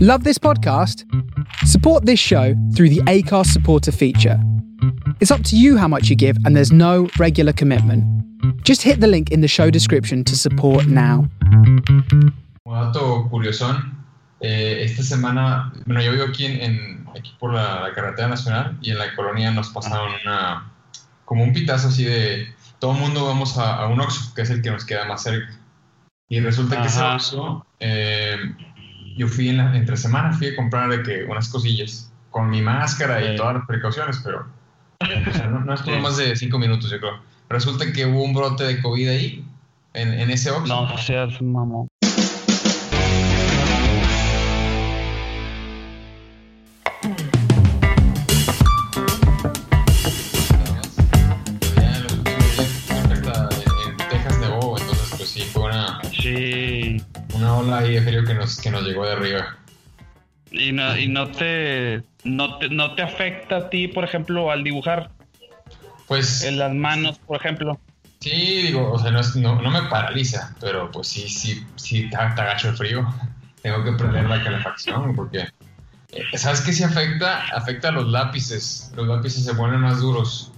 Love this podcast? Support this show through the ACARS supporter feature. It's up to you how much you give, and there's no regular commitment. Just hit the link in the show description to support now. Un dato curiosón, eh, esta semana, bueno, yo vivo aquí, en, en- aquí por la, la carretera nacional y en la colonia nos pasaron una, como un pitazo así de todo el mundo vamos a, a un Oxxo, que es el que nos queda más cerca. Y resulta que ese Ajá. Oxxo, eh, yo fui en la, entre semana, fui a comprar de que unas cosillas con mi máscara y todas las precauciones, pero o sea, no, no estuvo Sí. más de cinco minutos, yo creo. Resulta que hubo un brote de COVID ahí, en, en ese Oxxo. No seas mamón. Ola ahí de frío que nos, que nos llegó de arriba. Y no, y no te, no te no te afecta a ti, por ejemplo, al dibujar Pues en las manos, por ejemplo. sí, digo, o sea, no, es- no, no me paraliza, pero pues sí, sí, sí, te, agacho el frío. Tengo que prender la calefacción porque, eh, ¿sabes qué sí afecta? Afecta a los lápices. Los lápices se ponen más duros.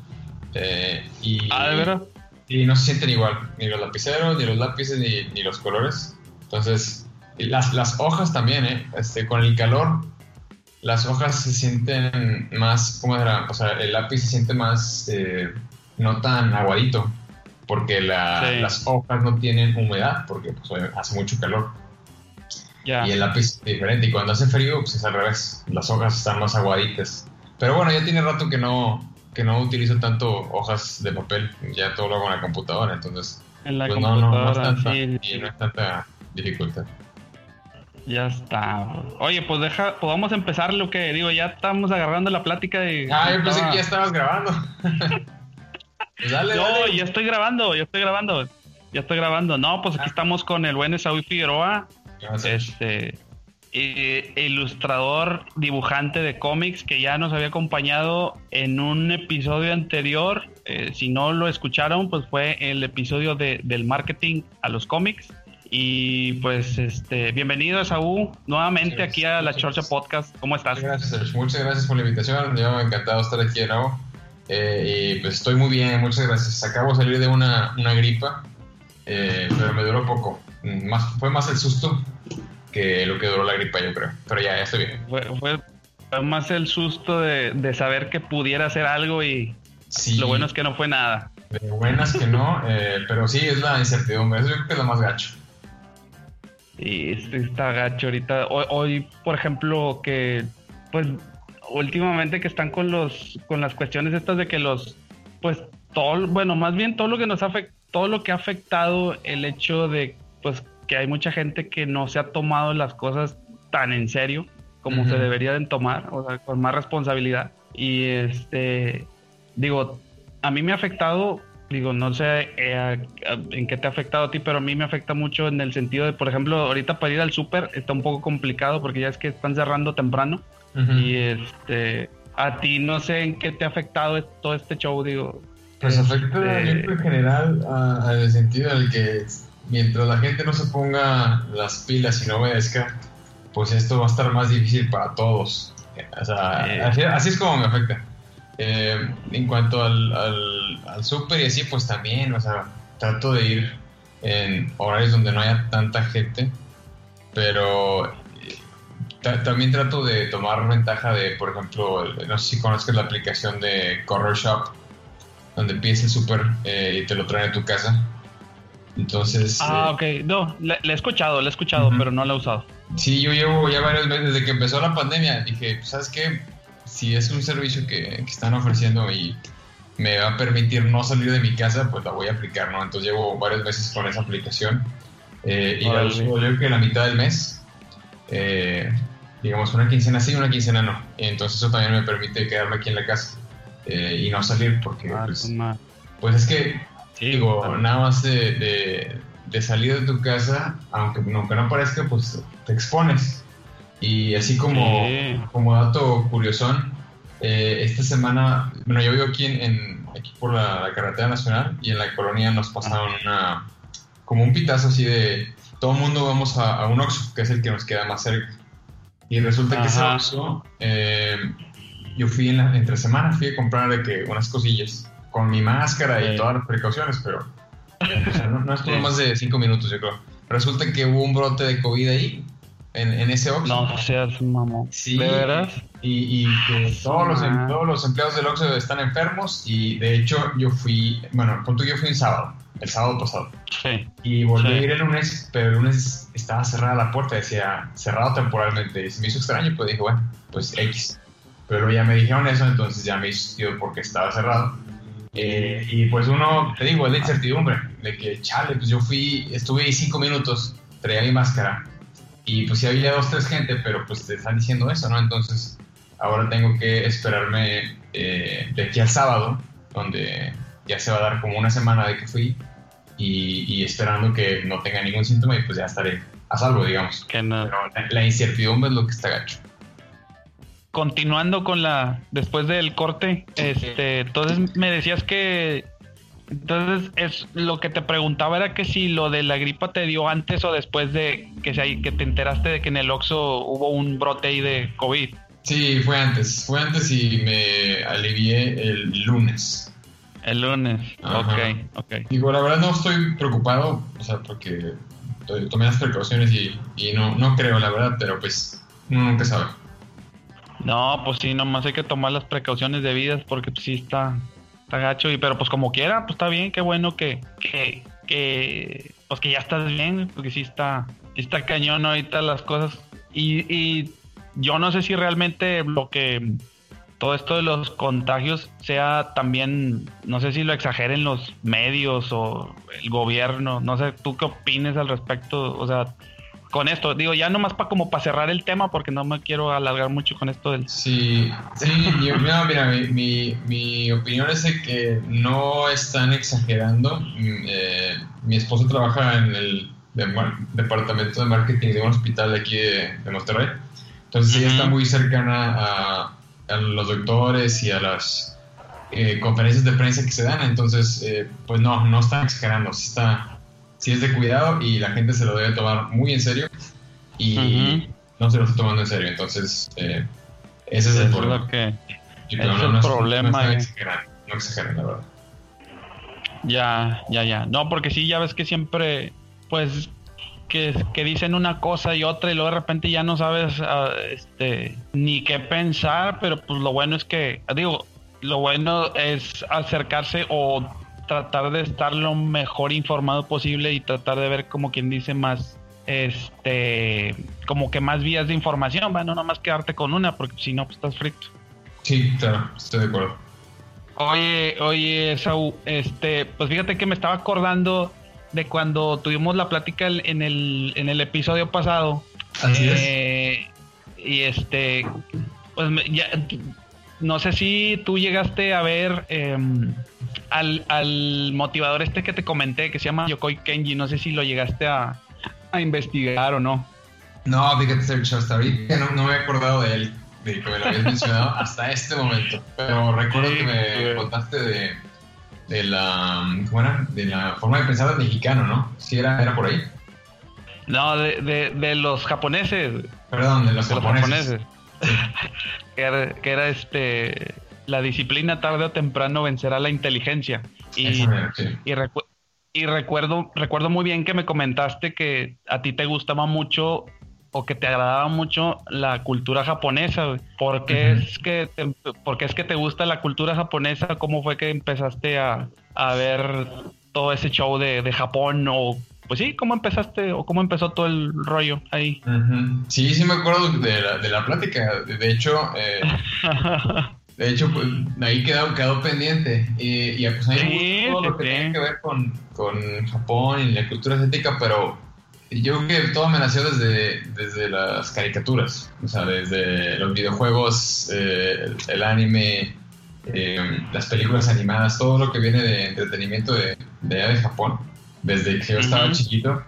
eh, y, Ah, de verdad. Y no se sienten igual, ni los lapiceros, ni los lápices, ni, ni los colores. Entonces, las, las hojas también, ¿eh? Este, con el calor, las hojas se sienten más, ¿cómo era? O sea, el lápiz se siente más, eh, no tan aguadito, porque la- Sí. las hojas no tienen humedad, porque pues, hace mucho calor. Y el lápiz es diferente, y cuando hace frío, pues es al revés, las hojas están más aguaditas. Pero bueno, ya tiene rato que no, que no utilizo tanto hojas de papel, ya todo lo hago en la computadora, entonces En la pues no, no, no es computadora, tanta, sí. y no es tanta dificultad. Ya está. Oye, pues deja, podemos empezar lo que digo, ya estamos agarrando la plática de. Ah, yo pensé que ya estabas grabando. Pues dale, No, dale. ya estoy grabando, ya estoy grabando. Ya estoy grabando. No, pues aquí Ah. estamos con el buen Esaú Figueroa, Gracias. este ilustrador, dibujante de cómics que ya nos había acompañado en un episodio anterior. Eh, si no lo escucharon, pues fue el episodio de, del marketing a los cómics. Y pues este, bienvenido Esaú nuevamente aquí a la. Chorcha Podcast. ¿Cómo estás? Muchas gracias. Muchas gracias por la invitación. Yo encantado de estar aquí de nuevo. Eh, y pues estoy muy bien, muchas gracias. Acabo de salir de una, una gripa, eh, pero me duró poco. Más, fue más el susto que lo que duró la gripa, yo creo. Pero ya, ya estoy bien. Fue, fue- fue más el susto de, de saber que pudiera hacer algo y Sí, lo bueno es que no fue nada. de buenas que no, eh, pero sí es la incertidumbre. Eso yo creo que es lo más gacho. Y este está gacho ahorita. Hoy, hoy, por ejemplo, que pues últimamente que están con los con las cuestiones estas de que los pues todo bueno, más bien todo lo que nos afecta todo lo que ha afectado el hecho de pues que hay mucha gente que no se ha tomado las cosas tan en serio como Ujú. se deberían tomar, o sea, con más responsabilidad. Y este digo, a mí me ha afectado digo, no sé eh, en qué te ha afectado a ti, pero a mí me afecta mucho en el sentido de, por ejemplo, ahorita para ir al súper está un poco complicado porque ya es que están cerrando temprano y este, a ti no sé en qué te ha afectado todo este show, digo. Pues afecta, Este- creo en general, a- al sentido en el que mientras la gente no se ponga las pilas y no obedezca, pues esto va a estar más difícil para todos. O sea, así, así es como me afecta. Eh, en cuanto al, al, al súper y así, pues también, o sea, trato de ir en horarios donde no haya tanta gente, pero eh, ta- también trato de tomar ventaja de, por ejemplo, no sé si conozcas la aplicación de Corner Shop, donde pides el súper eh, y te lo traen a tu casa. Entonces, Ah, eh, ok, no, le he escuchado, le he escuchado, pero no lo he usado. sí, yo llevo ya varios meses desde que empezó la pandemia. Dije, pues, ¿sabes qué? Si es un servicio que, que están ofreciendo y me va a permitir no salir de mi casa, pues la voy a aplicar, ¿no? Entonces llevo varios meses con esa aplicación eh, y la uso yo creo que la mitad del mes. Eh, digamos, una quincena sí, una quincena no. Entonces eso también me permite quedarme aquí en la casa eh, y no salir porque, Ah, pues, pues es que Sí, Digo, claro. nada más de, de- de salir de tu casa, aunque, aunque no parezca, pues te expones. Y así como, Sí. como dato curiosón, eh, esta semana, bueno, yo vivo aquí, en, en- aquí por la, la carretera nacional y en la colonia nos pasaron una, como un pitazo así de todo el mundo vamos a, a un Oxxo, que es el que nos queda más cerca. Y resulta que ese Oxxo, eh, yo fui en la, entre semanas, fui a comprar de que unas cosillas con mi máscara y todas las precauciones, pero no, no estuvo más de cinco minutos, yo creo. Resulta que hubo un brote de COVID ahí, en, en ese Oxxo. No seas mamón. Sí. ¿De veras? Y, y que todos los, em- Ah. todos los empleados del Oxxo están enfermos y de hecho yo fui, bueno, punto yo fui un sábado, el sábado pasado. Sí. Y volví Sí. a ir el lunes, pero el lunes estaba cerrada la puerta, decía cerrado temporalmente. Y se me hizo extraño, pues dije, bueno, pues X. Pero ya me dijeron eso, entonces ya me hizo sentido porque estaba cerrado. Eh, y pues uno, te digo, es la incertidumbre, de que, chale, pues yo fui, estuve ahí cinco minutos, traía mi máscara. Y pues sí había dos, tres gente, pero pues te están diciendo eso, ¿no? Entonces ahora tengo que esperarme eh, de aquí al sábado, donde ya se va a dar como una semana de que fui y, y esperando que no tenga ningún síntoma y pues ya estaré a salvo, digamos. Que no. Pero la, la incertidumbre es lo que está gacho. Continuando con la. Después del corte, este. Entonces me decías que. Entonces, es lo que te preguntaba era que si lo de la gripa te dio antes o después de que, se, que te enteraste de que en el Oxxo hubo un brote ahí de COVID. Sí, fue antes, fue antes y me alivié el lunes. El lunes. Ajá. Ok, ok. Digo, la verdad no estoy preocupado, o sea, porque to- tomé las precauciones y, y no, no creo, la verdad, pero pues uno nunca sabe. No, pues sí, nomás hay que tomar las precauciones debidas porque pues, sí está, está gacho. Y, pero pues como quiera, pues está bien, qué bueno que, que, que pues que ya estás bien, porque sí está, sí está cañón ahorita las cosas. Y, y yo no sé si realmente lo que todo esto de los contagios sea también, no sé si lo exageren los medios o el gobierno, no sé, tú qué opines al respecto, o sea, con esto, digo, ya nomás para como para cerrar el tema, porque no me quiero alargar mucho con esto del... Sí, sí, no, mira, mi, mi, mi opinión es de que no están exagerando. Mm, eh, mi esposo trabaja en el de departamento de marketing de un hospital de aquí de, de Monterrey. Entonces ella Ujú. está muy cercana a, a los doctores y a las eh, conferencias de prensa que se dan. Entonces, eh, pues no, no están exagerando. Sí, está, sí es de cuidado y la gente se lo debe tomar muy en serio. Y no se lo está tomando en serio. Entonces, eh, ese es el Eso problema. que... Ese es no, problema, No, exageran, la verdad. Ya, ya, ya. No, porque sí, ya ves que siempre, pues, que, que dicen una cosa y otra y luego de repente ya no sabes ah, este, ni qué pensar, pero pues lo bueno es que, digo, lo bueno es acercarse o tratar de estar lo mejor informado posible y tratar de ver como quien dice más este como que más vías de información, va, no nomás quedarte con una, porque si no pues estás frito. Sí, claro, estoy de acuerdo. Oye, oye, Saúl, este, pues fíjate que me estaba acordando de cuando tuvimos la plática en el, en el episodio pasado. Así es. Eh, Y este, pues ya, no sé si tú llegaste a ver em, al, al motivador este que te comenté, que se llama Yokoi Kenji, no sé si lo llegaste a, a investigar o no. No, fíjate, Sergio, hasta ahorita no, no me he acordado de él, de que me lo habías mencionado hasta este momento. Pero recuerdo que me contaste de, de la, ¿cómo era? De la forma de pensar del mexicano, ¿no? Sí, era, era por ahí. No, de, de, de los japoneses. Perdón, de los de los japoneses. japoneses. que, era, que era este la disciplina tarde o temprano vencerá la inteligencia. Y, y, recu- y recuerdo, recuerdo muy bien que me comentaste que a ti te gustaba mucho o que te agradaba mucho la cultura japonesa. ¿Por qué, es que te, por qué es que te gusta la cultura japonesa? ¿Cómo fue que empezaste a, a ver todo ese show de, de Japón? O pues sí, ¿cómo empezaste o cómo empezó todo el rollo ahí? Sí, sí me acuerdo de la, de la plática. De, de hecho, eh, de hecho, pues, ahí quedó, quedó pendiente. Y, y pues a mí me gustó todo lo que tiene que ver con, con Japón y la cultura asiática, pero yo creo que todo me nació desde, desde las caricaturas. O sea, desde los videojuegos, eh, el, el anime, eh, las películas animadas, todo lo que viene de entretenimiento de, de allá de Japón, desde que yo estaba chiquito.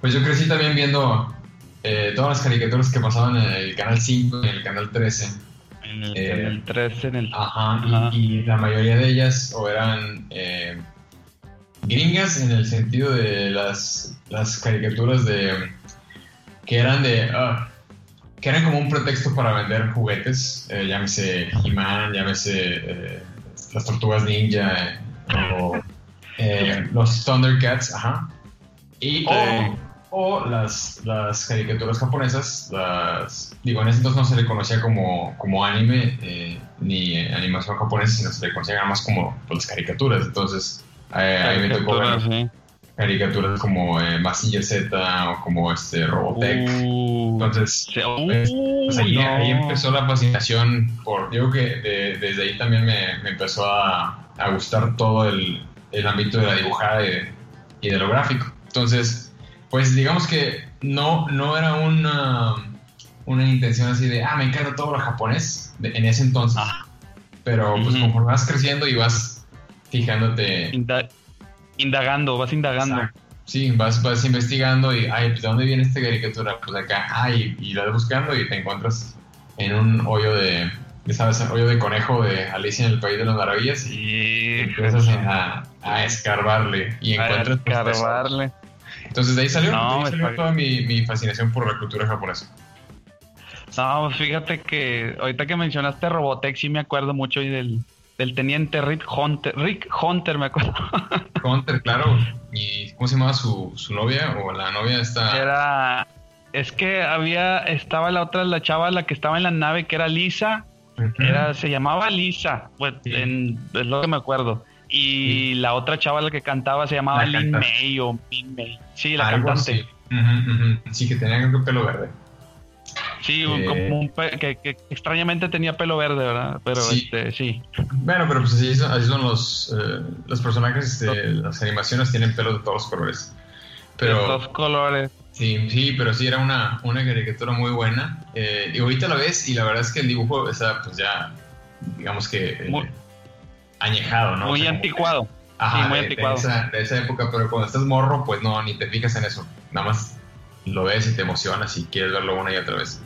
Pues yo crecí también viendo eh, todas las caricaturas que pasaban en el canal 5 y en el canal 13. En el, Eh, en el 3, en el... Ajá, Ajá. Y, y la mayoría de ellas o eran eh, gringas en el sentido de las, las caricaturas de que eran de ah, que eran como un pretexto para vender juguetes, eh, llámese He-Man, llámese eh, las Tortugas Ninja o los Thundercats, ajá. Y, o, las, las caricaturas japonesas, las, digo, en ese entonces no se le conocía como, como anime ni animación japonesa, sino se le conocía más como pues, las caricaturas. Entonces, ahí me tocó ver caricaturas como eh, Massinger Z o como este Robotech. Uh, Entonces, pues, pues, ahí, empezó la fascinación por, yo creo que desde ahí también me, empezó a, gustar todo el, ámbito de la dibujada y de, lo gráfico. Entonces, pues digamos que no, no era una, una intención así de, ah, me encanta todo lo japonés en ese entonces. Ah. Pero pues conforme vas creciendo y vas fijándote indagando, vas indagando. Sí, vas, vas investigando y, ay, pues, ¿de dónde viene esta caricatura? Pues acá, ay, y, la vas buscando y te encuentras en un hoyo de, ¿sabes? Un hoyo de conejo de Alicia en el País de las Maravillas y empiezas a, a, escarbarle y encuentras... A escarbarle. Entonces de ahí salió, toda mi, mi fascinación por la cultura japonesa. No, pues fíjate que ahorita que mencionaste Robotech sí me acuerdo mucho y del, del teniente Rick Hunter, Rick Hunter, me acuerdo. Hunter, claro. ¿Y cómo se llamaba su, su novia o la novia esta? Era, es que había, estaba la otra, la chava, la que estaba en la nave, que era Lisa. Era, se llamaba Lisa, pues, es lo que me acuerdo. Y la otra chava, la que cantaba, se llamaba Lin May o Min May. Sí, la cantante. Sí. que tenía el pelo verde. Sí, como un que, extrañamente tenía pelo verde, ¿verdad? Pero sí. Este, sí. Bueno, pero pues así, son, los, eh, los personajes, este, las animaciones tienen pelo de todos los colores. Pero, de todos colores. Sí, sí, pero sí era una, una caricatura muy buena. Eh, y ahorita la ves y la verdad es que el dibujo está pues ya, digamos que eh, añejado, ¿no? Muy anticuado. Ajá, muy anticuado. esa, de esa época, pero cuando estás morro, pues no, ni te fijas en eso. Nada más lo ves y te emocionas y quieres verlo una y otra vez.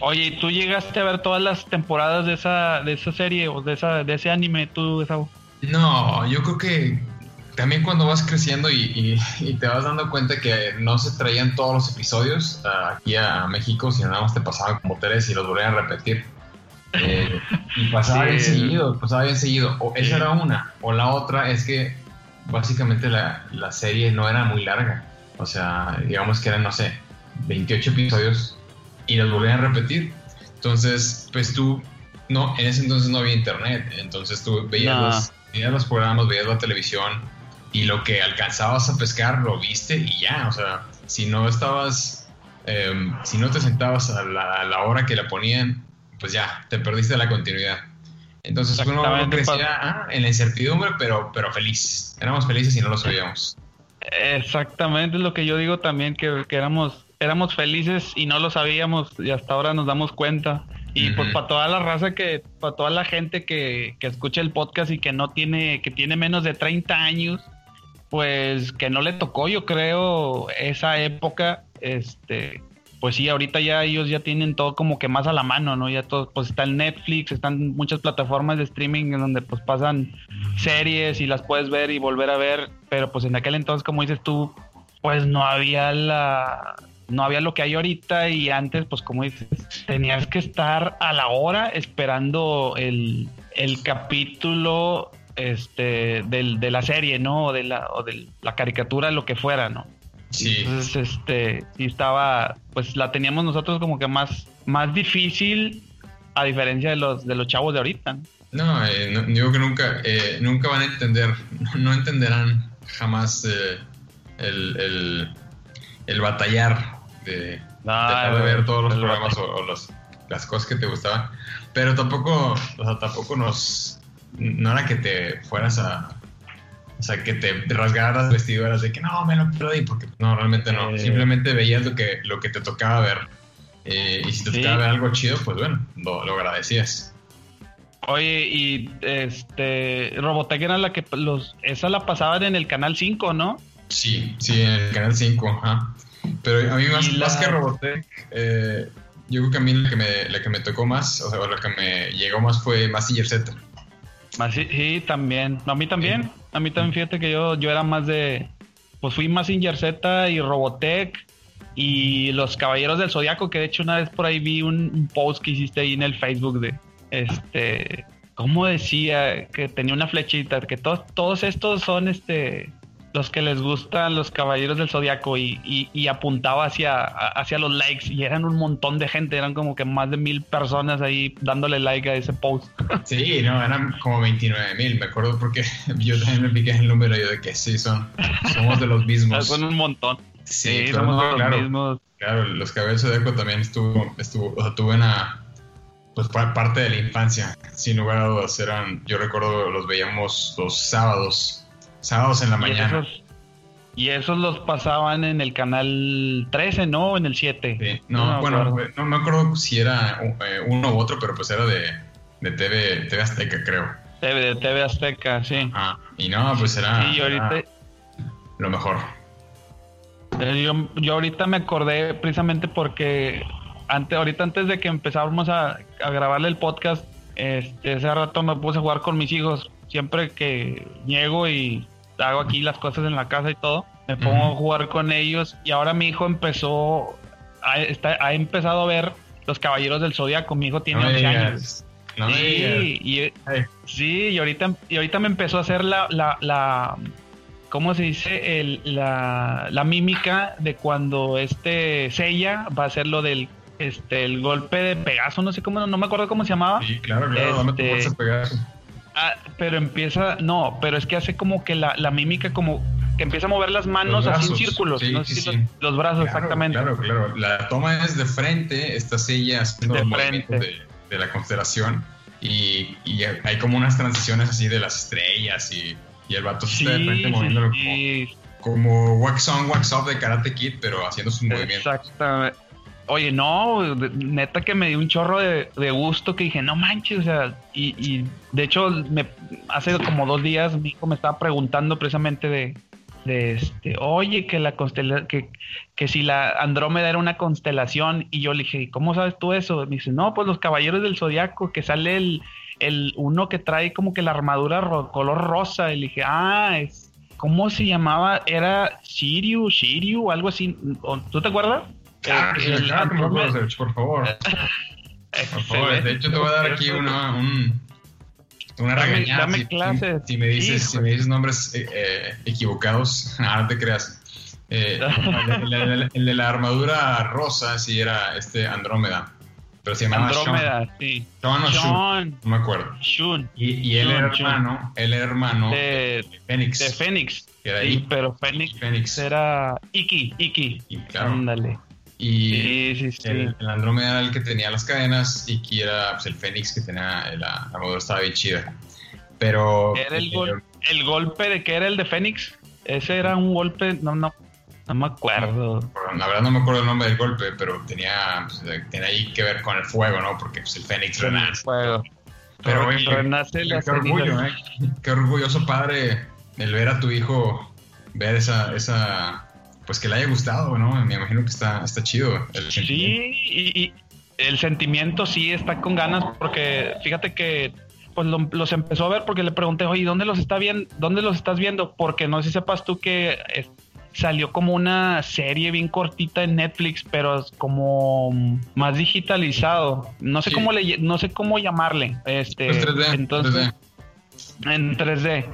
Oye, ¿y tú llegaste a ver todas las temporadas de esa, de esa serie o de, esa, de ese anime, tú, No, yo creo que también cuando vas creciendo y, te vas dando cuenta que no se traían todos los episodios ah, aquí a, México, sino nada más te pasaban como tres y los volvían a repetir. Eh, y pasaba bien seguido, pasaba bien seguido. O esa era una. O la otra es que básicamente la, la serie no era muy larga. O sea, digamos que eran, no sé, 28 episodios y los volvían a repetir. Entonces, pues tú, no, en ese entonces no había internet, entonces tú veías, los, veías los programas, veías la televisión y lo que alcanzabas a pescar lo viste y ya, o sea, si no estabas, em, si no te sentabas a la, hora que la ponían, pues ya, te perdiste la continuidad. Entonces uno crecía ah, en la incertidumbre, pero, pero feliz. Éramos felices y no lo sabíamos. Exactamente, es lo que yo digo también, que, que éramos éramos felices y no lo sabíamos y hasta ahora nos damos cuenta. Y pues para toda la raza que, para toda la gente que, que escucha el podcast y que no tiene, que tiene menos de 30 años, pues que no le tocó, yo creo, esa época, este, pues sí, ahorita ya ellos ya tienen todo como que más a la mano, ¿no? Ya todo, pues está en Netflix, están muchas plataformas de streaming en donde pues pasan series y las puedes ver y volver a ver, pero pues en aquel entonces, como dices tú, pues no había la, no había lo que hay ahorita y antes, pues como dices, tenías que estar a la hora esperando el, capítulo este, del, de la serie, ¿no? O de la, o de la caricatura, lo que fuera, ¿no? Sí. Entonces, este, sí estaba, pues la teníamos nosotros como que más, más difícil a diferencia de los, de los chavos de ahorita. No, eh, digo que nunca, eh, nunca van a entender, no entenderán jamás eh, el, el batallar de, ver todos los programas o, las cosas que te gustaban. Pero tampoco, o sea, tampoco nos. No era que te fueras a. O sea, que te rasgaras las vestiduras de que no, me lo perdí, porque no, realmente no. Eh. Simplemente veías lo que, lo que te tocaba ver. Eh, y si te tocaba ver algo chido, pues bueno, lo, agradecías. Oye, y este Robotech era la que los esa la pasaban en el canal 5, ¿no? Sí, sí, en el canal 5, ajá. Pero a mí más, que Robotech, eh, yo creo que a mí la que, me, la que me tocó más, o sea, la que me llegó más fue Massinger Z. Sí, también. A mí también. A mí también, fíjate que yo, yo era más de. Pues fui Massinger Z y Robotech. y los Caballeros del Zodiaco, que de hecho una vez por ahí vi un, post que hiciste ahí en el Facebook de, este, ¿cómo decía? Que tenía una flechita, que todos, todos estos son, este, los que les gustan los caballeros del zodiaco y, y, apuntaba hacia, hacia los likes y eran un montón de gente, eran como que más de mil personas ahí dándole like a ese post. Sí, no, eran como 29 mil, me acuerdo porque yo también me piqué el número yo de que sí, son, somos de los mismos. son un montón. Sí, somos de los mismos. Claro, los caballeros del zodiaco también estuvo, estuvo, o sea, tuve una pues parte de la infancia, sin lugar a dudas, eran, yo recuerdo los veíamos los sábados Sábados en la mañana. y esos los pasaban en el canal 13, ¿no? En el 7. No, bueno, no me acuerdo si era eh, uno u otro, pero pues era de, de TV, TV Azteca, creo. TV, de TV Azteca, sí. Ah, y no, pues era, lo mejor. Eh, yo, yo ahorita me acordé precisamente porque antes, ahorita antes de que empezáramos a, a grabarle el podcast, este, ese rato me puse a jugar con mis hijos siempre que llego y hago aquí las cosas en la casa y todo, me pongo a jugar con ellos y ahora mi hijo empezó, ha, está, ha empezado a ver Los Caballeros del Zodiaco, mi hijo tiene 11 años. sí, y, sí, y ahorita, y ahorita me empezó a hacer la, la, la ¿cómo se dice? El, la, la mímica de cuando este Sella va a hacer lo del este el golpe de Pegaso, no sé cómo, no me acuerdo cómo se llamaba. Sí, claro, claro, este, Pegaso. Ah, pero empieza, no, pero es que hace como que la, la mímica como que empieza a mover las manos así en círculos, Los, brazos, exactamente. Claro, claro. La toma es de frente, esta silla haciendo de, de, de, la constelación y, y, hay como unas transiciones así de las estrellas y, y el vato está de frente moviéndolo como, como wax on, wax off de Karate Kid, pero haciendo sus movimientos. Exactamente. Oye, no, neta que me dio un chorro de, gusto que dije, no manches, o sea, y, de hecho, me, hace como dos días mi hijo me estaba preguntando precisamente de, de este, oye, que la constelación, que, que si la Andrómeda era una constelación, y yo le dije, ¿cómo sabes tú eso? Me dice, no, pues los caballeros del zodiaco, que sale el, el uno que trae como que la armadura color rosa, y le dije, ah, es, ¿cómo se llamaba? Era Shiryu, Shiryu, algo así, ¿tú te acuerdas? Ah, claro, me acuerdo, por favor. Por favor, de hecho te voy a dar aquí una, un, una regañada. Dame si, clases. Si, me dices, si me dices nombres eh, eh equivocados, no te creas. Eh, el, de la armadura rosa sí era este Andrómeda. Pero se llamaba Andrómeda, sí. Sean o Shun, no me acuerdo. Shun. Y, y él era hermano, él era hermano de, Fénix. De Fénix. Que era ahí. pero Fénix, Fénix, era Iki, Iki. Y claro. Ándale. Y El, Andrómeda era el que tenía las cadenas y que era pues, el Fénix que tenía la, la estaba bien chida. Pero. ¿Era el, el golpe de que era el de Fénix? Ese era un golpe, no, no, no me acuerdo. La verdad no me acuerdo el nombre del golpe, pero tenía, pues, tenía ahí que ver con el fuego, ¿no? Porque pues, el Fénix renace. Fuego. Pero renace qué, orgullo, ¿eh? Qué orgulloso padre el ver a tu hijo ver esa, esa pues que le haya gustado, ¿no? Me imagino que está, está chido. El sí, y, el sentimiento sí está con ganas, porque fíjate que pues los empezó a ver porque le pregunté, oye, ¿dónde los está viendo? ¿Dónde los estás viendo? Porque no sé si sepas tú que salió como una serie bien cortita en Netflix, pero es como más digitalizado. No sé cómo le, no sé cómo llamarle. Este, entonces, en 3D.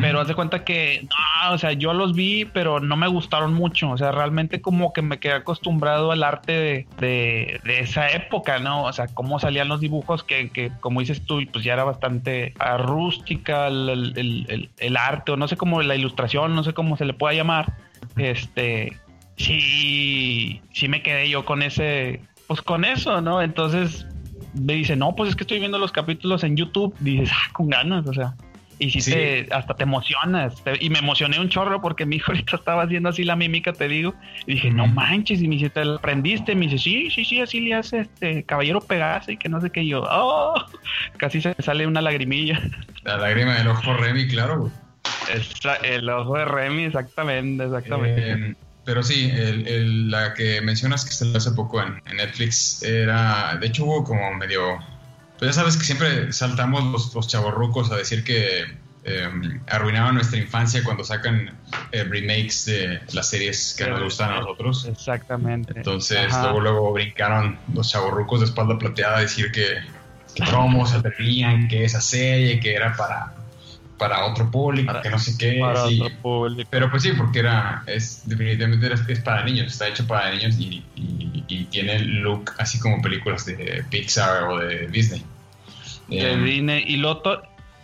Pero haz de cuenta que, no, o sea, yo los vi, pero no me gustaron mucho. O sea, realmente como que me quedé acostumbrado al arte de, de, esa época, ¿no? O sea, cómo salían los dibujos que, que como dices tú, pues ya era bastante rústica el, el, el, arte, o no sé cómo la ilustración, no sé cómo se le pueda llamar. Este, sí, sí me quedé yo con ese, pues con eso, ¿no? Entonces me dice, no, pues es que estoy viendo los capítulos en YouTube. Dices, ah, con ganas, o sea. Y si te, hasta te emocionas. y me emocioné un chorro porque mi hijo ahorita estaba haciendo así la mímica, te digo. Y dije, no manches. Y me dice, ¿te lo aprendiste? Me dice, sí, sí, sí, así le hace este caballero Pegase y que no sé qué. yo, oh, casi se sale una lagrimilla. La lágrima del ojo Remy, claro, el ojo de Remy, exactamente, exactamente. Eh, pero sí, el, la que mencionas que se hace poco en, en Netflix era, de hecho hubo como medio pues ya sabes que siempre saltamos los, los chavorrucos a decir que, em, arruinaban nuestra infancia cuando sacan eh, remakes de las series que nos gustan a nosotros. Exactamente. Entonces, luego, luego brincaron los chavorrucos de espalda plateada a decir que, cómo se atrevían, que esa serie, que era para para otro público, que no sé qué. Pero pues sí, porque era, es definitivamente es para niños, está hecho para niños y, y, tiene el look así como películas de Pixar o de Disney. Y luego,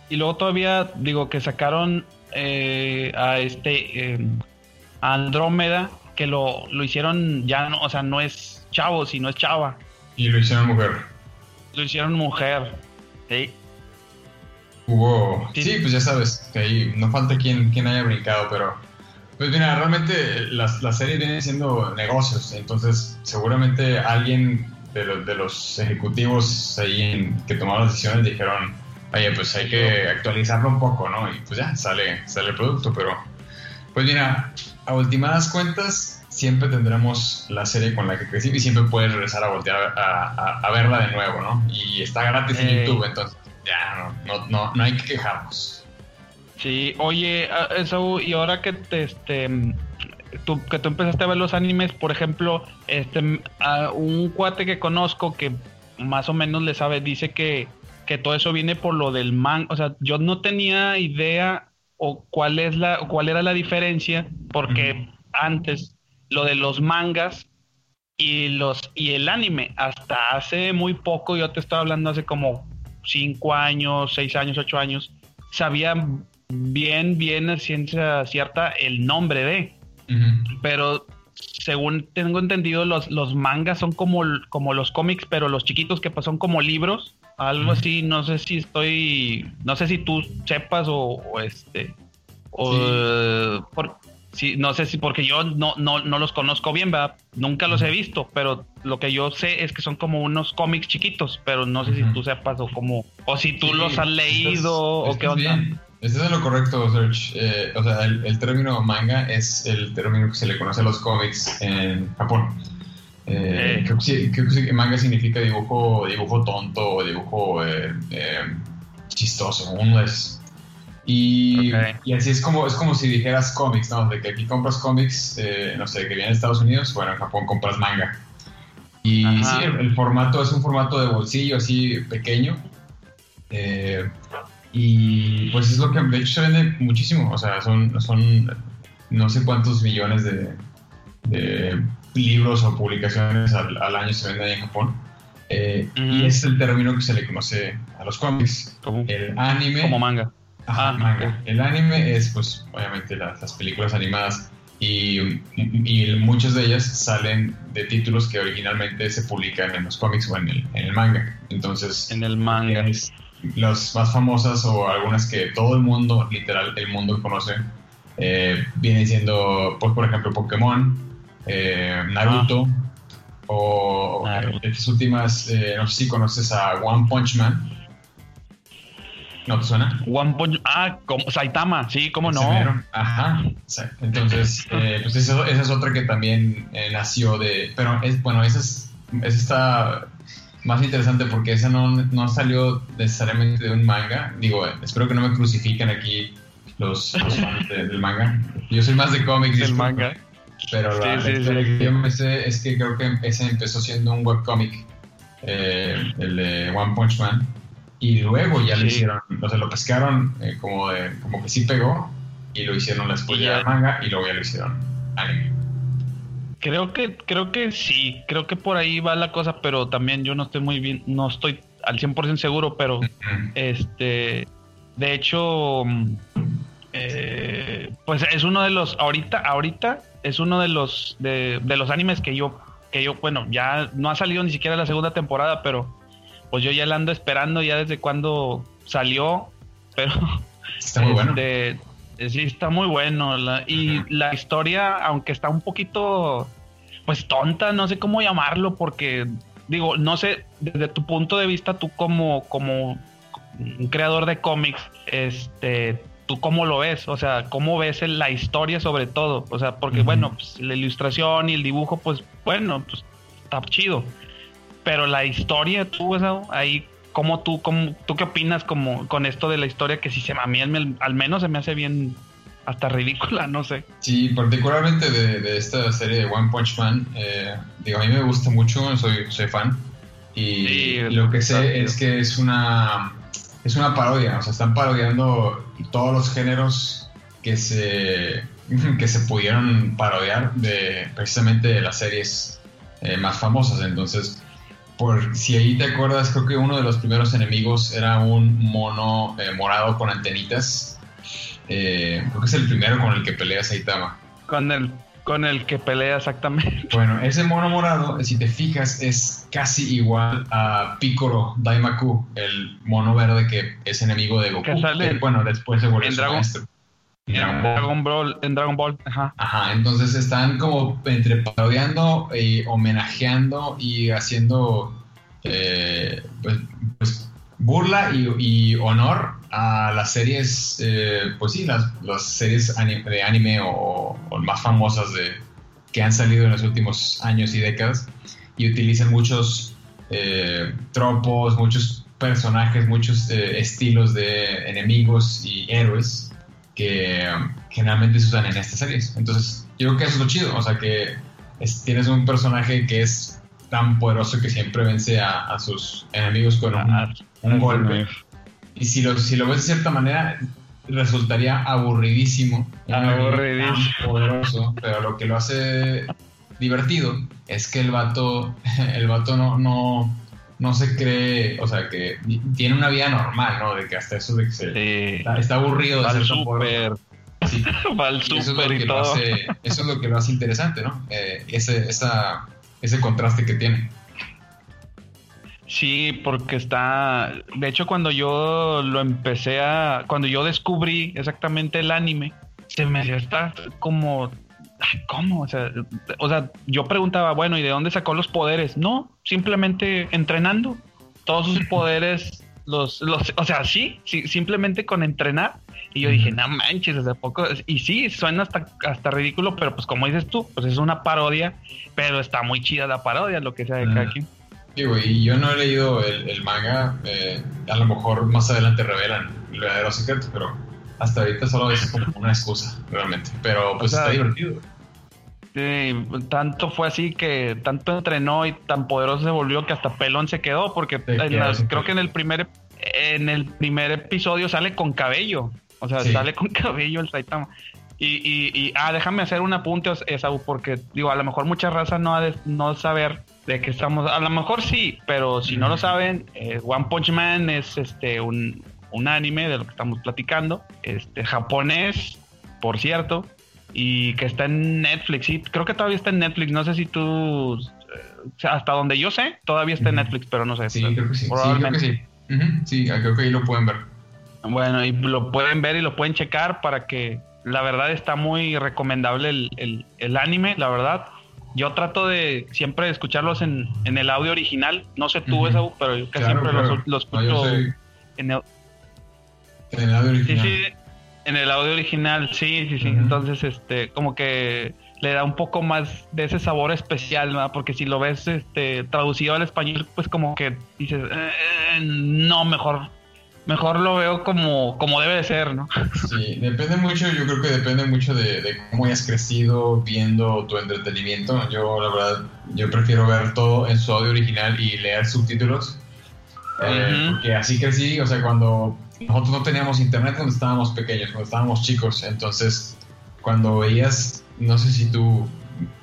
y luego todavía, digo, que sacaron eh, a este em, Andrómeda, que lo, lo hicieron ya, no, o sea, no es chavo, sino es chava. Y lo hicieron mujer. Lo hicieron mujer. Sí. Hubo. Sí, pues ya sabes, que ahí no falta quien, quien haya brincado, pero. Pues mira, realmente las, la serie viene siendo negocios, entonces seguramente alguien de, los, de los ejecutivos ahí que tomaron las decisiones dijeron, oye, pues hay que actualizarlo un poco, ¿no? Y pues ya sale, sale el producto, pero pues mira, a últimas cuentas siempre tendremos la serie con la que crecí y siempre puedes regresar a voltear a, a, verla de nuevo, ¿no? Y está gratis en eh, YouTube, entonces ya, no, no, no hay que quejarnos. Sí, oye, eso, y ahora que te, este, tú, que tú empezaste a ver los animes, por ejemplo, este, a un cuate que conozco que más o menos le sabe, dice que, que todo eso viene por lo del manga, o sea, yo no tenía idea o cuál es la, cuál era la diferencia, porque antes lo de los mangas y los y el anime hasta hace muy poco yo te estaba hablando hace como cinco años, seis años, ocho años, sabían bien, bien ciencia cierta el nombre de. Pero según tengo entendido, los, los mangas son como, como los cómics, pero los chiquitos que son como libros, algo así, no sé si estoy, no sé si tú sepas o, este, o, Sí, no sé si porque yo no, no, no los conozco bien, ¿verdad? Nunca los he visto, pero lo que yo sé es que son como unos cómics chiquitos, pero no sé si tú sepas o como, o si tú los has leído o qué onda. Bien. Estás en lo correcto, Serge. Eh, o sea, el, término manga es el término que se le conoce a los cómics en Japón. Eh, creo, que manga significa dibujo, dibujo tonto o dibujo eh, chistoso. Uno es y, y, así es como, es como si dijeras cómics, ¿no? De que aquí compras cómics, eh, no sé, que viene de Estados Unidos, bueno, en Japón compras manga. Y sí, el, formato es un formato de bolsillo así pequeño. Eh, y pues es lo que de hecho se vende muchísimo. O sea, son, son no sé cuántos millones de, libros o publicaciones al, año se venden ahí en Japón. Eh, y es el término que se le conoce a los cómics. el anime. Como manga. Ah, manga. El anime es, pues, obviamente las, películas animadas y, y, muchas de ellas salen de títulos que originalmente se publican en los cómics o en el, en el manga. Entonces, en el manga. Las más famosas o algunas que todo el mundo, literal, el mundo conoce, eh, vienen siendo, pues, por ejemplo, Pokémon, eh, Naruto, ah. o estas últimas, eh, no sé si conoces a One Punch Man. ¿No te suena? One Punch, ah, como Saitama, sí, cómo no. Ajá, entonces, eh, pues esa, es otra que también nació de, pero es, bueno, esa, es, esa está más interesante porque esa no, no salió necesariamente de un manga. Digo, espero que no me crucifiquen aquí los, fans del manga. Yo soy más de cómics. Del manga. Pero la, que yo me sé es que creo que ese empezó siendo un webcomic, eh, el de One Punch Man y luego ya lo hicieron, o sea, lo pescaron eh, como, de, como que sí pegó y lo hicieron después de manga y luego ya lo hicieron anime. Creo que, creo que sí, creo que por ahí va la cosa, pero también yo no estoy muy bien, no estoy al 100% seguro, pero este, de hecho, eh, pues es uno de los, ahorita, ahorita es uno de los, de, de los animes que yo, que yo, bueno, ya no ha salido ni siquiera la segunda temporada, pero pues yo ya la ando esperando ya desde cuando salió, pero... Está muy bueno. Sí, está muy bueno. y la historia, aunque está un poquito, pues tonta, no sé cómo llamarlo, porque digo, no sé, desde tu punto de vista, tú como, como un creador de cómics, este, tú cómo lo ves, o sea, cómo ves la historia sobre todo, o sea, porque bueno, pues, la ilustración y el dibujo, pues bueno, pues está chido, pero la historia, tú, ahí, ¿cómo tú, cómo, tú qué opinas como, con esto de la historia que si se a mí al, menos se me hace bien hasta ridícula, no sé. Sí, particularmente de, esta serie de One Punch Man, eh, digo, a mí me gusta mucho, soy, soy fan. Y lo que sé es que es una, es una parodia, o sea, están parodiando todos los géneros que se, que se pudieron parodiar de precisamente de las series eh, más famosas. Entonces, por si ahí te acuerdas, creo que uno de los primeros enemigos era un mono eh, morado con antenitas. Eh, creo que es el primero con el que pelea Saitama. Con el, con el que pelea exactamente. Bueno, ese mono morado, si te fijas, es casi igual a Piccolo Daimaku, el mono verde que es enemigo de Goku. Que sale, bueno, después se vuelve su maestro. Dragon Ball, en Dragon Ball, ajá. Ajá, entonces están como entre parodiando y homenajeando y haciendo eh, pues, pues, burla y, honor a las series, eh, pues sí, las, las series de anime o, más famosas de, que han salido en los últimos años y décadas y utilizan muchos eh, tropos, muchos personajes, muchos estilos de enemigos y héroes que generalmente se usan en estas series. Entonces, yo creo que eso es lo chido, o sea, que tienes un personaje que es tan poderoso que siempre vence a, sus enemigos con un, ah, golpe. Y si lo, si lo ves de cierta manera, resultaría aburridísimo. Aburridísimo. poderoso, pero lo que lo hace divertido es que el vato, el vato no, no, no se cree, o sea, que tiene una vida normal, ¿no? De que hasta eso de que se está, aburrido de ser super. Sí. Va al super y todo. eso es lo que lo hace interesante, ¿no? Eh, ese, esa, ese contraste que tiene. Sí, porque está. De hecho, cuando yo lo empecé a. Cuando yo descubrí exactamente el anime, se me hacía estar como ¿cómo? O sea, o sea, yo preguntaba, bueno, ¿y de dónde sacó los poderes? No, simplemente entrenando. Todos sus poderes, los, los, o sea, sí, sí, simplemente con entrenar. Y yo dije, no manches, hace poco. Y sí, suena hasta, hasta ridículo, pero pues como dices tú, pues es una parodia, pero está muy chida la parodia, lo que sea de cada quien. Sí, güey, yo no he leído el, manga, eh, a lo mejor más adelante revelan el verdadero secreto, pero hasta ahorita solo es como una excusa, realmente. Pero pues está divertido. Sí, tanto fue así que tanto entrenó y tan poderoso se volvió que hasta pelón se quedó, porque creo que en el primer en el primer episodio sale con cabello. O sea, sale con cabello el Saitama. Y, y, y, ah, déjame hacer un apunte, Esaú, porque digo, a lo mejor mucha raza no ha de no saber de qué estamos. A lo mejor sí, pero si no lo saben, eh, One Punch Man es este un, un anime de lo que estamos platicando, este japonés, por cierto, y que está en Netflix. Sí, creo que todavía está en Netflix. No sé si tú, eh, hasta donde yo sé, todavía está en Netflix, pero no sé. Sí, creo que sí. Probablemente. Sí, sí. creo que ahí lo pueden ver. Bueno, y lo pueden ver y lo pueden checar para que la verdad está muy recomendable el, el, anime, la verdad. Yo trato de siempre escucharlos en, en el audio original. No sé tú, uh pero yo que siempre los, escucho en el, en el audio original. Sí, sí, en el audio original, sí, sí, sí. Entonces, este, como que le da un poco más de ese sabor especial, ¿no? Porque si lo ves este, traducido al español, pues como que dices, eh, no, mejor, mejor lo veo como, como debe de ser, ¿no? Sí, depende mucho, yo creo que depende mucho de, cómo hayas crecido viendo tu entretenimiento. Yo, la verdad, yo prefiero ver todo en su audio original y leer subtítulos. Eh, porque así crecí, o sea, cuando nosotros no teníamos internet cuando estábamos pequeños, cuando estábamos chicos, entonces cuando veías, no sé si tú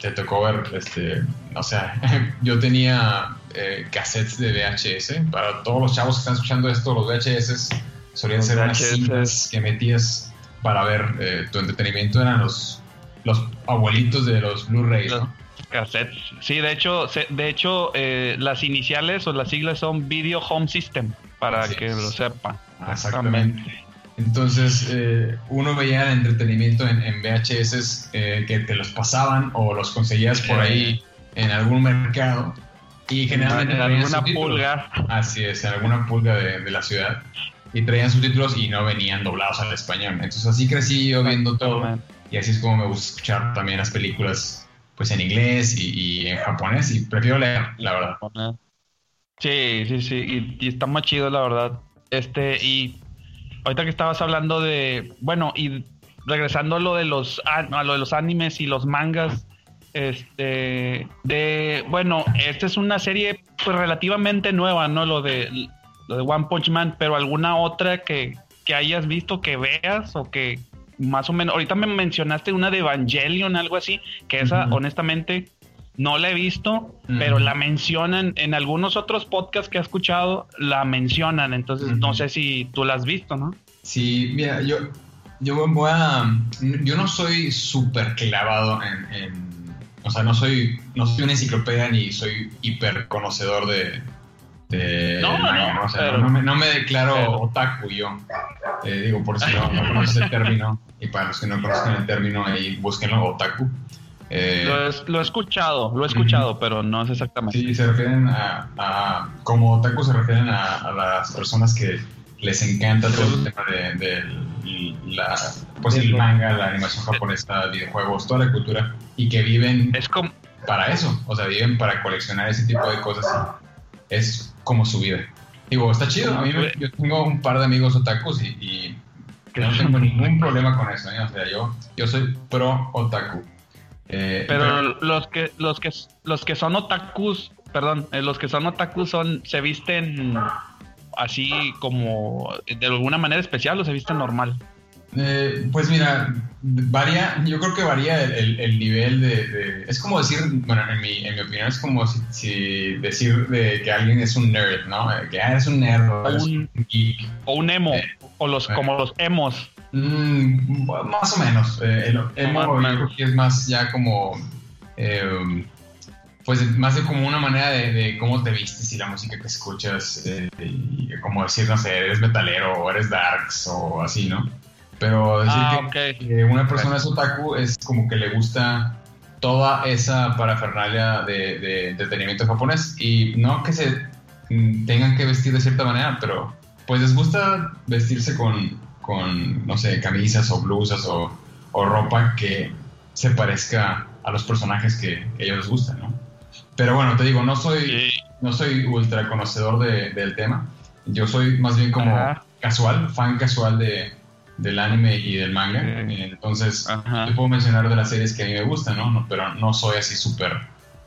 te tocó ver, este, o sea, yo tenía eh, cassettes de VHS, para todos los chavos que están escuchando esto, los VHS solían ser unas cintas que metías para ver eh, tu entretenimiento, eran los, los abuelitos de los Blu-rays. Cassettes. Sí, de hecho, de hecho eh, las iniciales o las siglas son Video Home System, para que lo sepan. Exactamente. Entonces, eh, uno veía el entretenimiento en, VHS eh, que te los pasaban o los conseguías por ahí en algún mercado. Y generalmente en alguna pulga. Así es, en alguna pulga de, la ciudad. Y traían subtítulos y no venían doblados al español. Entonces, así crecí yo viendo todo. Y así es como me gusta escuchar también las películas pues en inglés y, en japonés. Y prefiero leer, la verdad. Sí, sí, sí, y, está más chido, la verdad. Este, y ahorita que estabas hablando de, bueno, y regresando a lo de los, a lo de los animes y los mangas, este, de, bueno, esta es una serie pues relativamente nueva, ¿no? Lo de, lo de One Punch Man, pero alguna otra que, que hayas visto, que veas o que más o menos, ahorita me mencionaste una de Evangelion, algo así, que esa honestamente no la he visto, pero la mencionan en algunos otros podcasts que he escuchado, la mencionan, entonces no sé si tú la has visto, ¿no? Sí, mira, yo, yo voy a, yo no soy súper clavado en, o sea, no soy, no soy una enciclopedia ni soy hiper conocedor de, no, no, o sea, no, me, no, me, declaro otaku yo. Eh, digo, por si no, no conoces el término, y para los que no conozcan el término, ahí búsquenlo, otaku. Eh, lo, he, escuchado, lo he escuchado, pero no es exactamente. Sí, se refieren a, como otaku se refieren a, las personas que les encanta todo el tema de, la, pues el manga, la animación japonesa, videojuegos, toda la cultura y que viven es como... para eso, o sea, viven para coleccionar ese tipo de cosas. Es como su vida. Digo, está chido. A mí yo tengo un par de amigos otakus y, y no tengo ningún problema con eso. ¿eh? O sea, yo, yo soy pro otaku. Eh, pero, los que los que los que son otakus, perdón, eh, los que son otakus son se visten así como de alguna manera especial o se visten normal. Eh, pues mira, varía, yo creo que varía el, nivel de, Es como decir, bueno, en mi, en mi opinión es como si, decir de que alguien es un nerd, ¿no? Que ah, es un nerd o, un, geek. O un emo, o los, como los emos. Mm, más o menos. Eh, el emo yo creo que es más ya como. Eh, pues más de como una manera de, cómo te vistes y la música que escuchas. Eh, y como decir, no sé, eres metalero o eres darks o así, ¿no? Pero decir ah, que, una persona es otaku es como que le gusta toda esa parafernalia de, de entretenimiento japonés y no que se mm, tengan que vestir de cierta manera, pero pues les gusta vestirse con con, no sé, camisas o blusas o, ropa que se parezca a los personajes que, ellos les gustan, ¿no? Pero bueno, te digo, no soy, no soy ultra conocedor del tema. Yo soy más bien como casual, fan casual de, del anime y del manga. Entonces, te puedo mencionar de las series que a mí me gustan, ¿no? pero no soy así súper...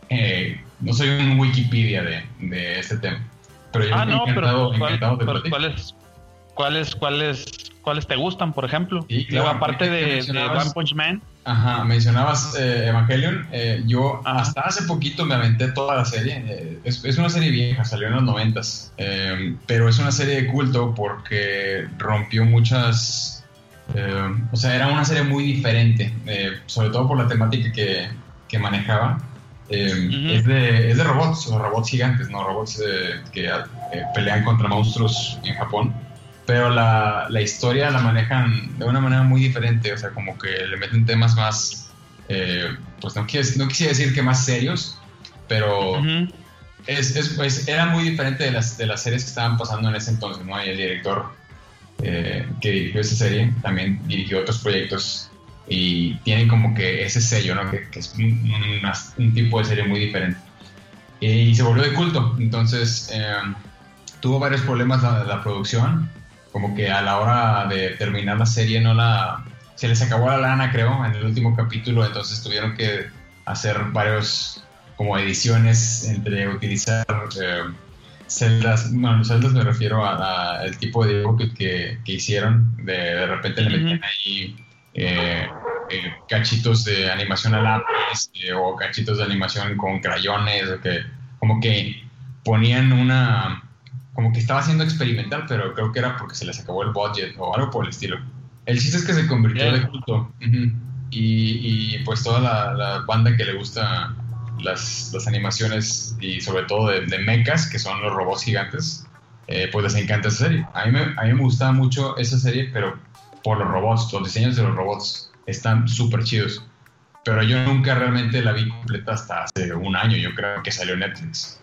Eh, no soy un Wikipedia de, este tema. Pero yo ah, no, encantado, pero, de ¿cuáles, cuáles, cuáles cuáles te gustan, por ejemplo. Y Luego, aparte de, One Punch Man. Ajá, mencionabas eh, Evangelion. Eh, yo hasta hace poquito me aventé toda la serie. Eh, es, una serie vieja, salió en los noventas. pero es una serie de culto porque rompió muchas... o sea, era una serie muy diferente, sobre todo por la temática que, que manejaba. es, de, es, de, robots, robots gigantes, ¿no? Robots que pelean contra monstruos en Japón pero la, la, historia la manejan de una manera muy diferente, o sea, como que le meten temas más, eh, pues no, no quisiera decir que más serios, pero es, es, pues, era muy diferente de las, de las series que estaban pasando en ese entonces, ¿no? Y el director eh, que dirigió esa serie también dirigió otros proyectos y tiene como que ese sello, ¿no? Que, es un, tipo de serie muy diferente. Y, se volvió de culto, entonces eh, tuvo varios problemas la, la producción como que a la hora de terminar la serie no la se les acabó la lana creo en el último capítulo entonces tuvieron que hacer varios como ediciones entre utilizar eh, celdas bueno celdas me refiero a, el tipo de dibujo que, que, hicieron de, de repente le metían ahí eh, eh, cachitos de animación a lápiz o cachitos de animación con crayones o que como que ponían una como que estaba siendo experimental, pero creo que era porque se les acabó el budget o algo por el estilo. El chiste es que se convirtió de culto. y, pues toda la, banda que le gusta las, las animaciones y sobre todo de, de, mechas, que son los robots gigantes, eh, pues les encanta esa serie. A mí, me, a mí me gustaba mucho esa serie, pero por los robots, los diseños de los robots están súper chidos. Pero yo nunca realmente la vi completa hasta hace un año, yo creo que salió Netflix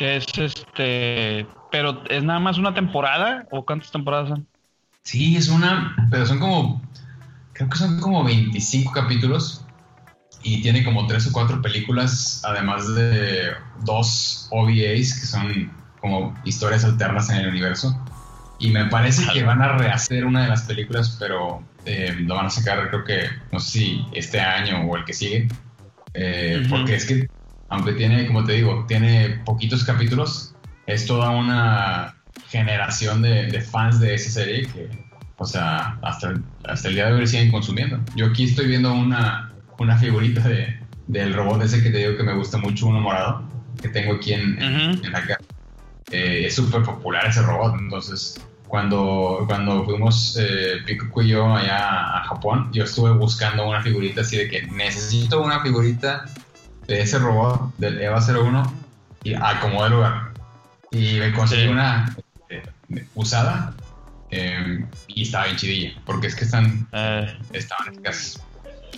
que es este, pero es nada más una temporada o cuántas temporadas son? Sí, es una, pero son como, creo que son como 25 capítulos. y tiene como tres o cuatro películas, además de dos OVAs que son como historias alternas en el universo. Y me parece que van a rehacer una de las películas, pero eh, lo van a sacar creo que, no sé si este año o el que sigue. Eh, porque es que, aunque tiene, como te digo, tiene poquitos capítulos, es toda una generación de, fans de esa serie que, o sea, hasta, hasta el día de hoy siguen consumiendo. Yo aquí estoy viendo una, una figurita de, del robot ese que te digo que me gusta mucho, uno morado, que tengo aquí en, en, la casa. Eh, es súper popular ese robot, entonces cuando, cuando fuimos eh, Pico y yo allá a Japón, yo estuve buscando una figurita así de que necesito una figurita de ese robot del EVA 01 y acomodé el lugar. Y me conseguí una eh, usada em, y estaba bien chidilla, porque es que están, eh. estaban escasas.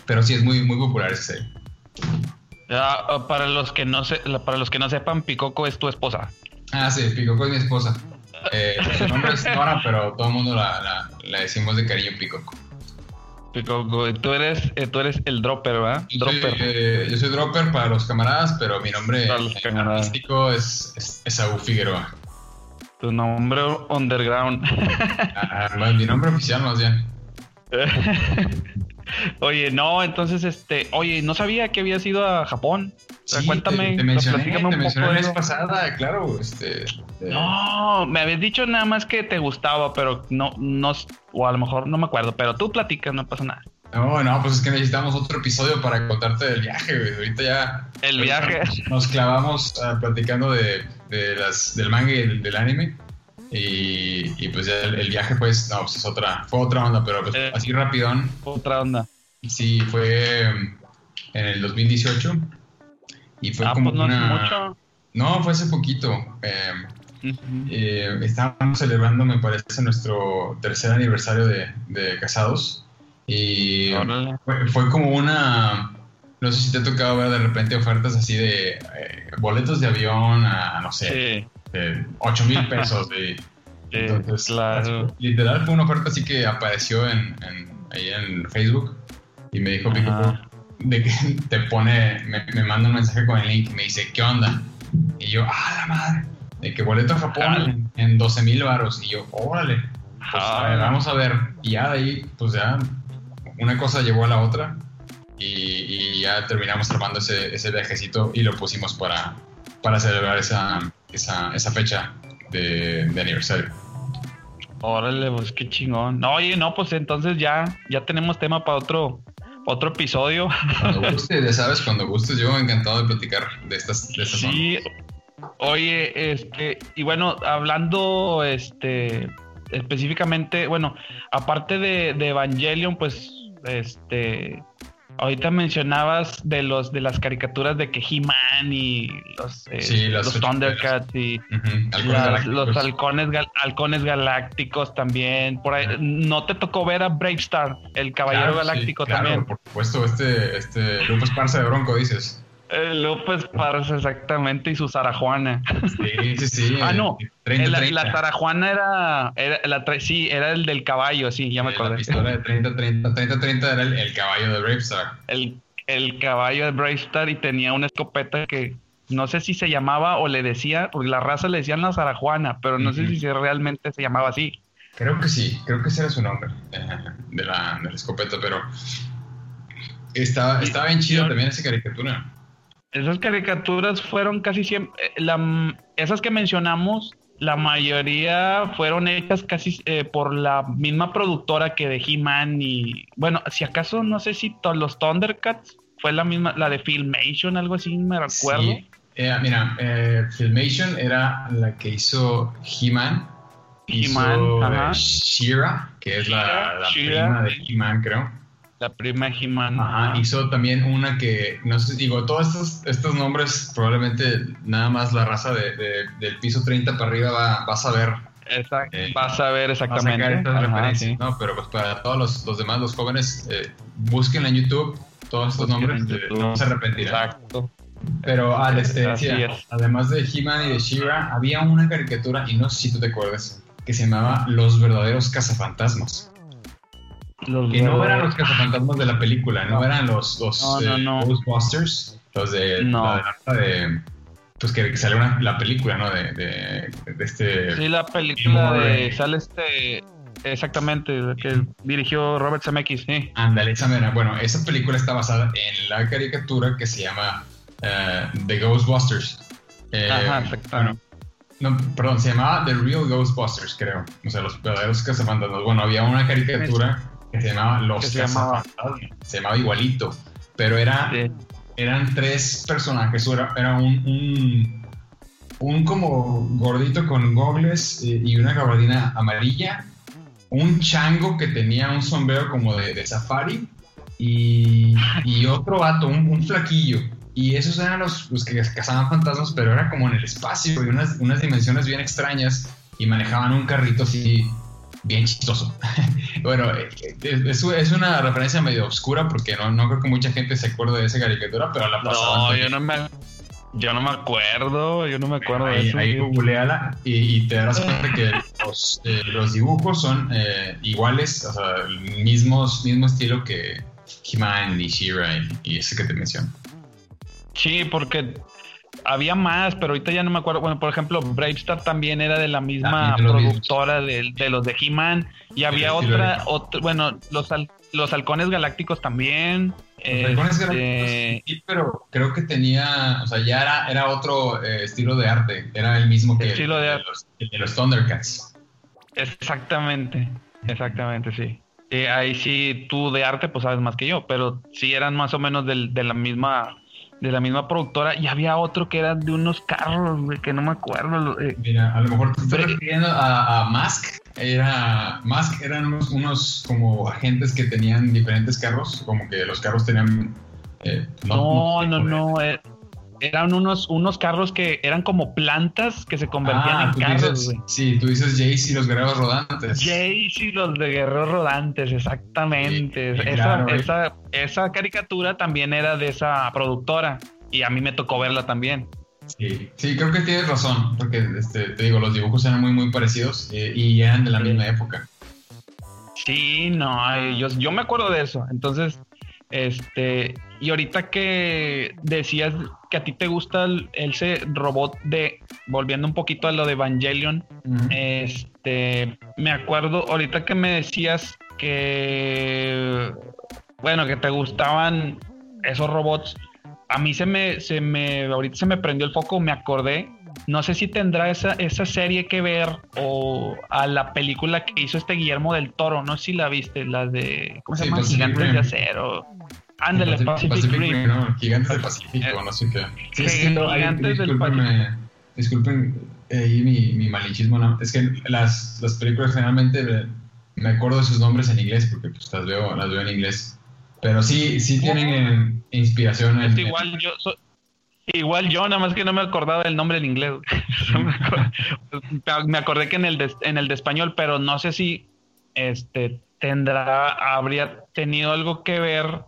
Pero sí es muy, muy popular ese serie. Ah, para los que no se, para los que no sepan, Picoco es tu esposa. Ah, sí, Picoco es mi esposa. Eh, su nombre es Nora, pero todo el mundo la, la, decimos de cariño Picoco. Tú eres, eh, tú eres el dropper, ¿verdad? Yo Soy, eh, yo soy dropper para los camaradas, pero mi nombre artístico es, es, Esaú Figueroa. Tu nombre underground. Ah, mi nombre oficial más bien. Oye, no, entonces, este, oye, no sabía que habías ido a Japón. Sí, Cuéntame, te, mencioné, te mencioné la vez pasada, claro, este, No, me habías dicho nada más que te gustaba, pero no, no, o a lo mejor no me acuerdo, pero tú platicas, no pasa nada. No, no, pues es que necesitamos otro episodio para contarte del viaje, güey. Ahorita ya. El viaje. Nos clavamos uh, platicando de, de, las, del manga y del anime. Y, pues ya el, viaje, pues, no, pues es otra, fue otra onda, pero pues, eh, así rapidón. Otra onda. Sí, fue en el 2018. Y fue ah, como pues no una... mucho. No, fue hace poquito. Eh, eh, estábamos celebrando, me parece, nuestro tercer aniversario de, de casados. Y fue, como una. No sé si te ha tocado ver de repente ofertas así de boletos de avión a, no sé, sí de 8 mil pesos. De, entonces, literal fue una oferta así que apareció en, ahí en Facebook y me dijo de que te pone, me, manda un mensaje con el link y me dice, ¿qué onda? Y yo, ¡ah, la madre! De que boleto a Japón en, 12 mil baros. Y yo, órale, pues vamos a ver. Y ya de ahí, pues ya, una cosa llevó a la otra. Y, ya terminamos armando ese, ese viajecito y lo pusimos para, para celebrar esa, esa, esa fecha de, aniversario. Órale, pues qué chingón. No, oye, no, pues entonces ya, ya tenemos tema para otro, otro episodio. Cuando gustes, ya sabes, cuando gustes, yo encantado de platicar de estas, de estas Sí, oye, este, y bueno, hablando este específicamente, bueno, aparte de, de Evangelion, pues este Ahorita mencionabas de los de las caricaturas de que He-Man y los, eh, los Thundercats y los halcones, halcones galácticos también. Por ahí, ¿No te tocó ver a Bravestar, el caballero galáctico también? Por supuesto, este, este López Parza de Bronco, dices. López Parza, exactamente, y su Sarajuana. Sí, sí, sí. ah, no. La, Sarajuana era, era la, sí, era el del caballo, sí, ya me acordé. La pistola de 30-30. 30-30 era el, caballo de Bravestar. El, el caballo de Bravestar y tenía una escopeta que no sé si se llamaba o le decía, porque la raza le decían la Sarajuana, pero no sé si realmente se llamaba así. Creo que sí, creo que ese era su nombre eh, de, la, de la escopeta, pero estaba, estaba bien chido también esa caricatura. Esas caricaturas fueron casi siempre, eh, la, esas que mencionamos, la mayoría fueron hechas casi eh, por la misma productora que de He-Man y, bueno, si acaso no sé si los Thundercats fue la misma, la de Filmation, algo así, me recuerdo. Sí. Eh, mira, Filmation era la que hizo He-Man. He-Man, Shira, que es la, la prima de He-Man, creo. La prima He-Man. Ajá, hizo también una que, no sé, digo, todos estos, estos nombres probablemente nada más la raza de, del piso 30 para arriba va, va a saber. Exacto, eh, va a saber exactamente. ¿no? Pero pues para todos los, los demás, los jóvenes, eh, busquen en YouTube todos estos nombres, eh, no se arrepentirán. Exacto. Pero ah, este, además de He-Man y de She-Ra, había una caricatura, y no sé si tú te acuerdas, que se llamaba Los verdaderos cazafantasmas. Los que no eran los cazafantasmas de la película, no, eran los, los eh, Ghostbusters, los de la de, pues que, salió la película, ¿no? De, de, este. Sí, la película de. Sale este. Exactamente, que dirigió Robert Zemeckis, sí. Ándale, esa Bueno, esa película está basada en la caricatura que se llama uh, The Ghostbusters. Eh, Ajá, exacto. no, perdón, se llamaba The Real Ghostbusters, creo. O sea, los verdaderos cazafantasmas. Bueno, había una caricatura que se llamaba Los Cazafantasmas. Se llamaba igualito, pero era, eran tres personajes. Era, era un, un, un, como gordito con gogles eh, y una gabardina amarilla un chango que tenía un sombrero como de, safari y, otro vato, un, flaquillo. Y esos eran los, los, que cazaban fantasmas, pero era como en el espacio y unas, unas dimensiones bien extrañas y manejaban un carrito así bien chistoso. bueno, eh, eh, es, es, una referencia medio oscura porque no, no creo que mucha gente se acuerde de esa caricatura, pero la pasaban. No, yo no me yo no me acuerdo, yo no me acuerdo ahí, de eso. Ahí googleala y, te darás cuenta que los, eh, los dibujos son eh, iguales, o sea, el mismo, mismo estilo que He-Man y She-Ra y, ese que te menciono. Sí, porque había más, pero ahorita ya no me acuerdo. Bueno, por ejemplo, Bravestar también era de la misma productora de, de, los de He-Man y había otra, otra, bueno, los, los halcones galácticos también. Este, sí, pero creo que tenía, o sea, ya era, era otro eh, estilo de arte, era el mismo que el, de, los, de, los, Thundercats. Exactamente, exactamente, sí. Eh, ahí sí, tú de arte pues sabes más que yo, pero sí eran más o menos del, de la misma de la misma productora y había otro que era de unos carros, que no me acuerdo. Eh. Mira, a lo mejor te estás refiriendo a, Mask. Era, Mask eran unos, como agentes que tenían diferentes carros, como que los carros tenían... Eh, no, no, no, eh, eran unos, unos carros que eran como plantas que se convertían ah, en carros. sí, tú dices Jace y los guerreros rodantes. Jace y los de guerreros rodantes, exactamente. esa, esa, esa, caricatura también era de esa productora y a mí me tocó verla también. Sí, sí creo que tienes razón, porque este, te digo, los dibujos eran muy, muy parecidos eh, y eran de la misma época. Sí, no, yo, yo me acuerdo de eso. Entonces, este, y ahorita que decías que a ti te gusta el, ese robot de, volviendo un poquito a lo de Evangelion, este, me acuerdo ahorita que me decías que, bueno, que te gustaban esos robots, a mí se me, se me, ahorita se me prendió el foco, me acordé no sé si tendrá esa, esa serie que ver o a la película que hizo este Guillermo del Toro, no sé si la viste, la de, ¿cómo se llama? Gigantes de Acero. Ándale, Pacific, Pacific, Rim. No, Gigantes del Pacífico, eh, no sé qué. Sí, sí, Gigantes del Pacífico. Disculpen eh, mi, mi malichismo, no. es que las, las películas generalmente me acuerdo de sus nombres en inglés porque pues las veo, las veo en inglés. Pero sí, sí tienen inspiración en, igual yo Igual yo, nada más que no me acordaba del nombre en inglés. me acordé que en el de, en el de español, pero no sé si este tendrá, habría tenido algo que ver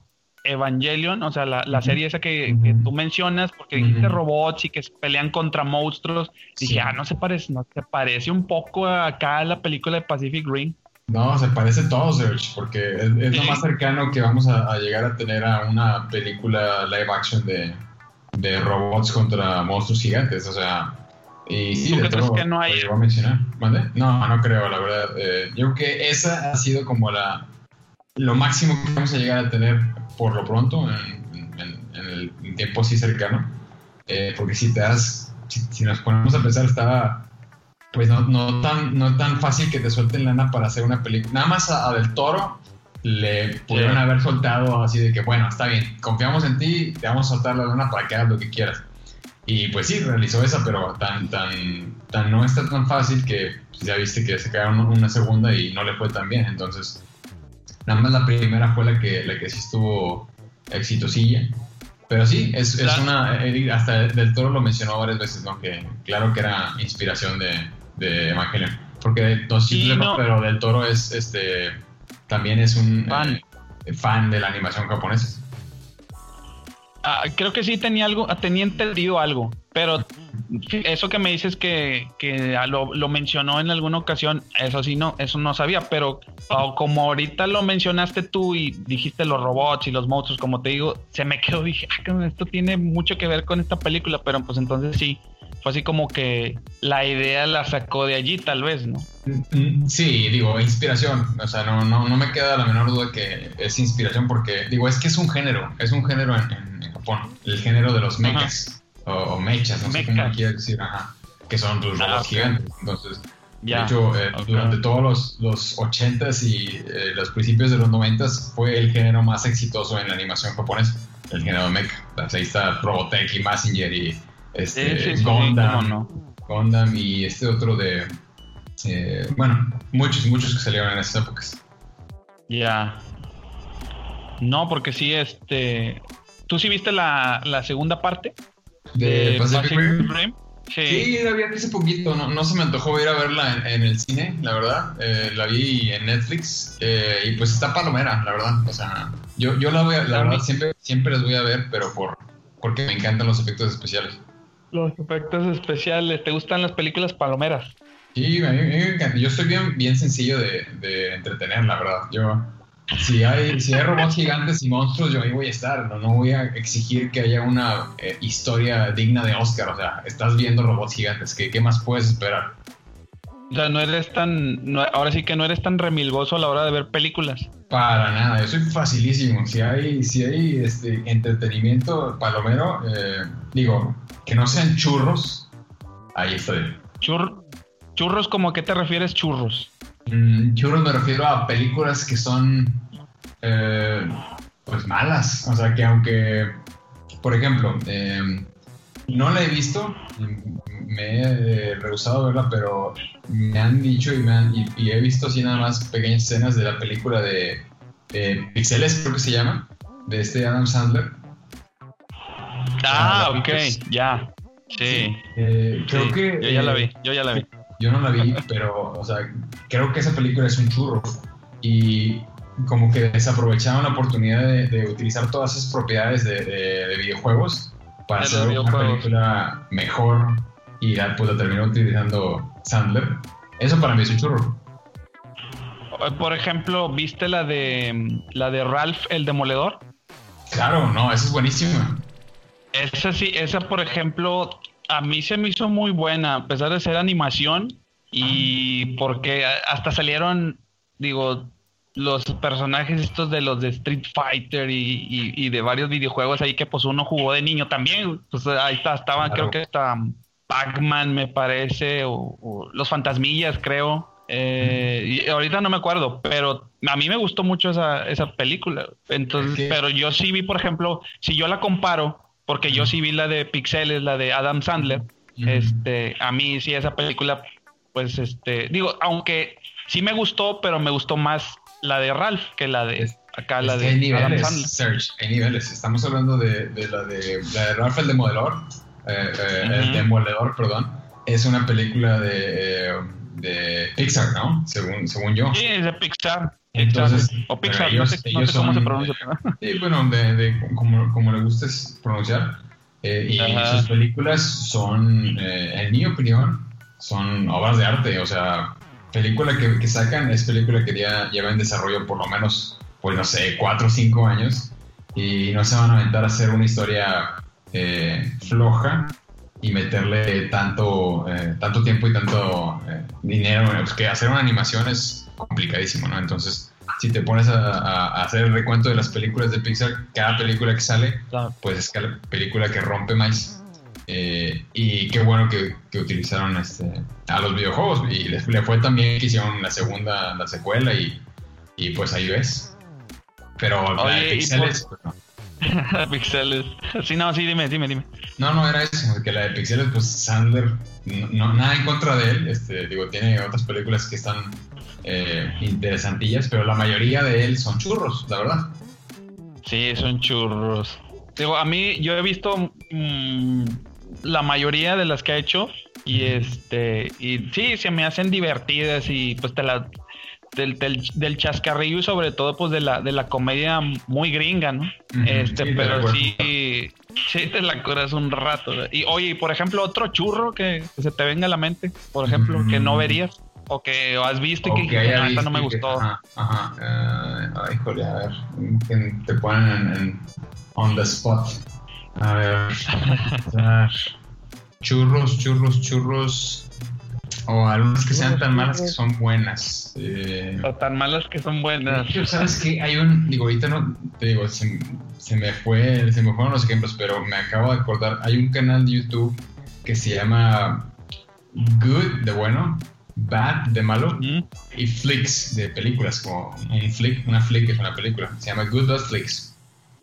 Evangelion, o sea, la, serie esa que, tú mencionas, porque dijiste robots y que pelean contra monstruos. Dije, ah, no se parece, no se parece un poco acá a la película de Pacific Rim. No, se parece todo, Serge, porque es, lo más cercano que vamos a, llegar a tener a una película live action de, de robots contra monstruos gigantes, o sea, y sí, de todo que no hay? a mencionar. No, no creo, la verdad. Eh, yo creo que esa ha sido como la lo máximo que vamos a llegar a tener por lo pronto en, el tiempo así cercano. Eh, porque si te das, si, nos ponemos a pensar, estaba pues no, no, tan, no tan fácil que te suelten lana para hacer una película. Nada más a Del Toro le pudieron haber soltado así de que, bueno, está bien, confiamos en ti, te vamos a soltar la lana para que hagas lo que quieras. Y pues sí, realizó esa, pero tan, tan, tan no está tan fácil que pues, ya viste que se quedaron una segunda y no le fue tan bien. Entonces, nada más la primera fue la que, la que sí estuvo exitosilla. Pero sí, es, es una. Eh, hasta Del Toro lo mencionó varias veces, ¿no? Que claro que era inspiración de, de Evangelion. Porque no, sí, pero Del Toro es este también es un fan, eh, fan de la animación japonesa. Ah, creo que sí tenía algo, tenía entendido algo, pero eso que me dices que, que lo, lo, mencionó en alguna ocasión, eso sí no, eso no sabía, pero como ahorita lo mencionaste tú y dijiste los robots y los monstruos, como te digo, se me quedó, dije, ah, esto tiene mucho que ver con esta película, pero pues entonces sí, fue así como que la idea la sacó de allí, tal vez, ¿no? Mm, sí, digo, inspiración. O sea, no, no, no me queda la menor duda que es inspiración porque, digo, es que es un género, es un género en, Japón, el género de los mechas o, mechas, no sé cómo decir, ajá, que son tus ah, robots gigantes. Entonces, de hecho, eh, durante todos los, los 80s y eh, los principios de los 90s fue el género más exitoso en la animación japonesa, el género mecha. Ahí está Robotech y Massinger y este, Gundam, y este otro de... Eh, bueno, muchos, muchos que salieron en esas épocas. Ya. No, porque sí, este... ¿Tú sí viste la, la segunda parte? De, Pacific, Rim. Sí. la vi hace poquito, no, no, se me antojó ir a verla en, el cine, la verdad. Eh, la vi en Netflix eh, y pues está palomera, la verdad. O sea, yo, yo la voy a, la verdad, siempre, siempre las voy a ver, pero por, porque me encantan los efectos especiales. Los efectos especiales. ¿Te gustan las películas palomeras? Sí, a mí, me encanta. Yo estoy bien, bien sencillo de, de, entretener, la verdad. Yo, si hay, si hay robots gigantes y monstruos, yo ahí voy a estar. No, no voy a exigir que haya una eh, historia digna de Oscar. O sea, estás viendo robots gigantes. ¿Qué, qué más puedes esperar? O sea, no eres tan. ahora sí que no eres tan remilgoso a la hora de ver películas. Para nada, yo soy facilísimo. Si hay, si hay este entretenimiento palomero, eh, digo, que no sean churros, ahí estoy. ¿Churros como a qué te refieres churros? Mm, churros me refiero a películas que son eh, pues malas. O sea que aunque, por ejemplo, em, no la he visto, me he rehusado a verla, pero me han dicho y, me han, y, he visto así nada más pequeñas escenas de la película de, de Pixeles, creo que se llama, de este Adam Sandler Ah, ok, ya. Sí. Eh, creo que. Yo ya la vi, yo ya la vi. Yo no la vi, pero, o sea, creo que esa película es un churro. Y como que desaprovecharon la oportunidad de, utilizar todas esas propiedades de, videojuegos para hacer una película mejor y pues la terminó utilizando Sandler. Eso para mí es un churro. Por ejemplo, ¿viste la de la de Ralph el Demoledor? Claro, no, esa es buenísima. Esa sí, esa por ejemplo, a mí se me hizo muy buena, a pesar de ser animación y porque hasta salieron, digo, los personajes estos de los de Street Fighter y, de varios videojuegos ahí que pues uno jugó de niño también, pues ahí está, estaban, creo que está Pac-Man me parece, o, los Fantasmillas creo. Eh, y ahorita no me acuerdo, pero a mí me gustó mucho esa, esa película. Entonces, pero yo sí vi, por ejemplo, si yo la comparo porque yo sí vi la de Pixeles, la de Adam Sandler. Este, a mí sí esa película, pues este, digo, aunque sí me gustó, pero me gustó más la de Ralph que la de acá la de Adam Sandler. Hay niveles. Estamos hablando de, la de la de Ralph el demoledor, eh, eh, el demoledor, perdón. Es una película de, eh, de Pixar, ¿no? Según, según yo. Sí, es de Pixar. Entonces, o Pixar, no sé, cómo se pronuncia. Sí, bueno, de, como, como, le guste pronunciar. Eh, y sus películas son, eh, en mi opinión, son obras de arte. O sea, película que, que sacan es película que ya lleva en desarrollo por lo menos, pues no sé, cuatro o cinco años. Y no se van a aventar a hacer una historia eh, floja y meterle tanto, tanto tiempo y tanto dinero. Pues que hacer una animación es complicadísimo, ¿no? Entonces, si te pones a, hacer el recuento de las películas de Pixar, cada película que sale, pues es cada película que rompe más. Eh, y qué bueno que, utilizaron este, a los videojuegos. Y les, le fue también que hicieron la segunda, la secuela, y, y pues ahí ves. Pero la de Pixeles, pues no. Pixeles. Sí, no, sí, dime, dime, dime. No, no era eso, que la de Pixeles, pues Sandler, no, nada en contra de él. Este, digo, tiene otras películas que están eh, interesantillas, pero la mayoría de él son churros, la verdad. Sí, son churros. Digo, a mí, yo he visto mm, la mayoría de las que ha hecho y este, y sí, se me hacen divertidas y pues te la del, del, chascarrillo y sobre todo pues de la, de la comedia muy gringa, ¿no? este, pero sí, sí te la curas un rato. Y oye, por ejemplo, otro churro que, se te venga a la mente, por ejemplo, que no verías o que has visto y que, ah, no me gustó. ajá, ajá. Uh, ay, joder, a ver, que te ponen en, en, on the spot. A ver, churros, churros, churros. O algunas que sean tan malas que son buenas. Eh, o tan malas que son buenas. ¿Sabes qué? Hay un. Digo, ahorita no. Te digo, se, se, me fue. Se me fueron los ejemplos, pero me acabo de acordar. Hay un canal de YouTube que se llama Good, de bueno. Bad, de malo. Y Flicks, de películas. Como un flick. Una flick es una película. Se llama Good Bad Flicks.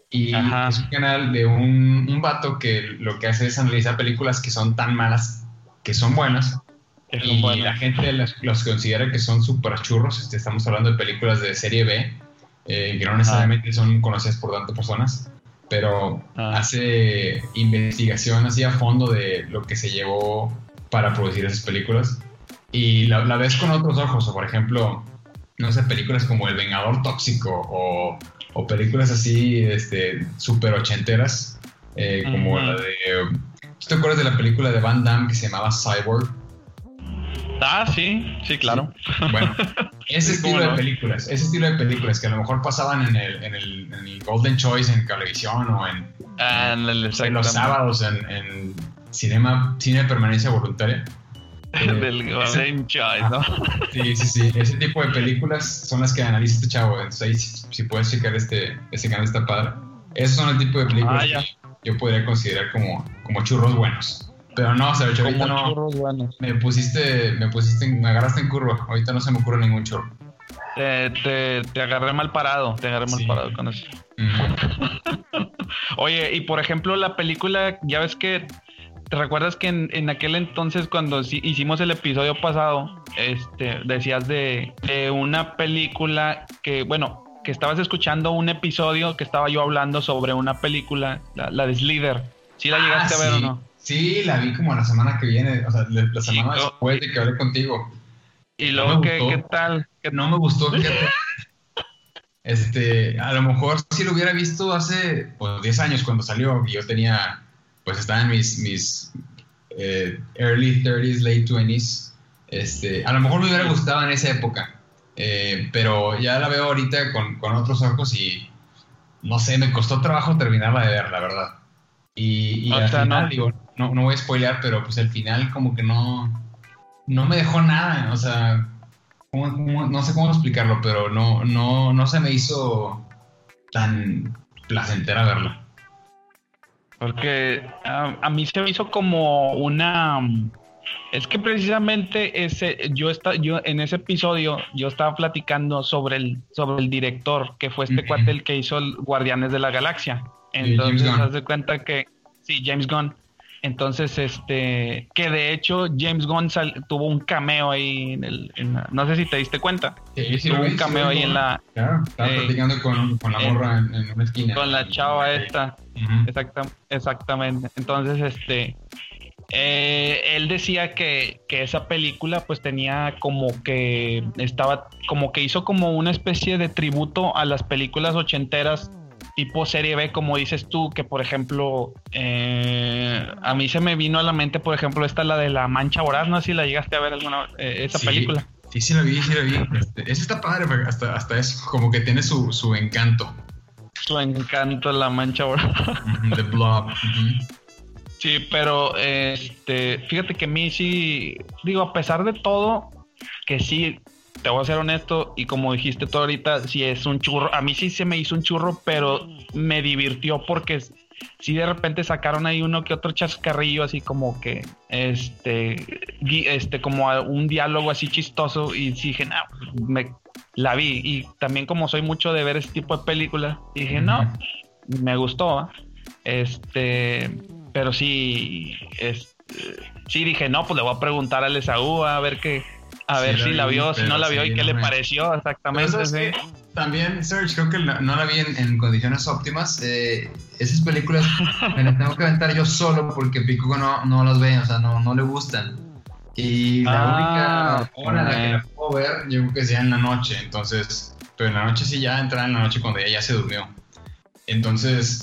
Y es un canal de un, un vato que lo que hace es analizar películas que son tan malas que son buenas y la gente los, considera que son super churros. Este, estamos hablando de películas de serie B, eh, que no necesariamente son conocidas por tantas personas, pero ah. hace investigación así a fondo de lo que se llevó para producir esas películas. Y la, ves con otros ojos, o por ejemplo, no sé, películas como El Vengador Tóxico o, o películas así este, super ochenteras, eh, como la de... ¿Te acuerdas de la película de Van Damme que se llamaba Cyborg? Ah, sí, sí, claro. Bueno, ese estilo de películas, ese estilo de películas que a lo mejor pasaban en el, en el, en el Golden Choice en televisión o en, ah, en, los sábados en, en, cinema, cine de permanencia voluntaria. Del eh, Golden Choice, ¿no? Sí, sí, sí. Ese tipo de películas son las que analiza este chavo. Entonces ahí, si, puedes checar este, este canal, está padre. Esos son el tipo de películas ah, que yo podría considerar como, como churros buenos. Pero no, Sergio, sea, ahorita no. Me pusiste, me pusiste, me agarraste en curva. Ahorita no se me ocurre ningún churro. Te, te, agarré mal parado, te agarré mal parado con eso. Oye, y por ejemplo, la película, ya ves que ¿Te recuerdas que en, aquel entonces cuando hicimos el episodio pasado, este, decías de, una película que, bueno, que estabas escuchando un episodio que estaba yo hablando sobre una película, la, de Slither. ¿Sí la llegaste a ver o ah, no? Sí, la vi como la semana que viene, o sea, la semana después de que hablé contigo. ¿Y luego ¿qué, tal? Que no me gustó, Este, a lo mejor si lo hubiera visto hace pues, 10 años cuando salió, y yo tenía, pues estaba en mis, mis eh, early 30s, late 20s, este, a lo mejor me hubiera gustado en esa época, eh, pero ya la veo ahorita con, con otros ojos y no sé, me costó trabajo terminarla de ver, la verdad. Y, al final, digo, no, no voy a spoilear, pero pues al final como que no, no me dejó nada, o sea, no sé cómo explicarlo, pero no, no, no se me hizo tan placentera verla. Porque a, mí se me hizo como una... Es que precisamente ese, yo, está, yo en ese episodio yo estaba platicando sobre el, sobre el director, que fue este cuate el que hizo el Guardianes de la Galaxia. Entonces, haz de cuenta que, sí, James Gunn. Entonces, este, que de hecho James Gunn tuvo un cameo ahí en el, no sé si te diste cuenta. Sí, sí, tuvo un cameo ahí en la. Claro, estaba eh, platicando con, con, la morra en, una esquina. Con la chava esta. exactamente. Entonces, este, eh, él decía que, que, esa película pues tenía como que estaba, como que hizo como una especie de tributo a las películas ochenteras tipo serie B, como dices tú, que por ejemplo, eh, a mí se me vino a la mente, por ejemplo, esta la de la Mancha Voraz, no sé si la llegaste a ver alguna eh, esa película. Sí, sí la vi, sí la vi. Este, esa está padre, hasta, hasta es como que tiene su, su encanto. Su encanto, la Mancha Voraz. The Blob. Sí, pero este, fíjate que a mí sí, digo, a pesar de todo, que sí, te voy a ser honesto, y como dijiste tú ahorita, si es un churro, a mí sí se me hizo un churro, pero me divirtió porque si de repente sacaron ahí uno que otro chascarrillo, así como que, este, este, como un diálogo así chistoso, y dije, no, me la vi, y también como soy mucho de ver ese tipo de películas, dije, no, me gustó, este, pero sí, este, sí dije, no, pues le voy a preguntar al Esaú a ver qué a ver si la, vio, si no la vio y qué le pareció exactamente. también, Serge, creo que no la vi en, condiciones óptimas. Eh, esas películas me las tengo que aventar yo solo porque Pico no, no las ve, o sea, no, no le gustan. Y la ah, única hora en la que la puedo ver, yo creo que sea en la noche, entonces, pero en la noche sí ya entraba en la noche cuando ella ya se durmió. Entonces,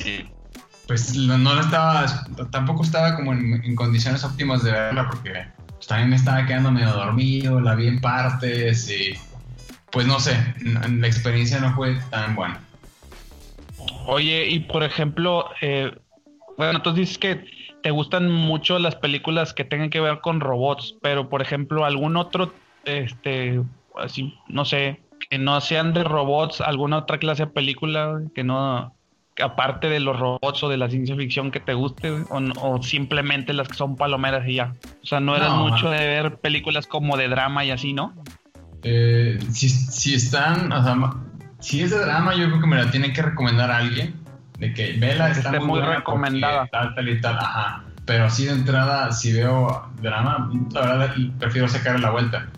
pues no, estaba, tampoco estaba como en, condiciones óptimas de verla porque pues, también me estaba quedando medio dormido, la vi en partes y pues no sé, la experiencia no fue tan buena. Oye, y por ejemplo, eh, bueno, tú dices que te gustan mucho las películas que tengan que ver con robots, pero por ejemplo, algún otro, este, así, no sé, que no sean de robots, alguna otra clase de película que no, aparte de los robots o de la ciencia ficción que te guste, o, simplemente las que son palomeras y ya. O sea, no eras mucho de ver películas como de drama y así, ¿no? Eh, si, si, están, o sea, si es de drama, yo creo que me la tiene que recomendar alguien. De que vela está muy, recomendada. Tal, tal y tal, ajá. Pero así de entrada, si veo drama, la verdad prefiero sacar la vuelta.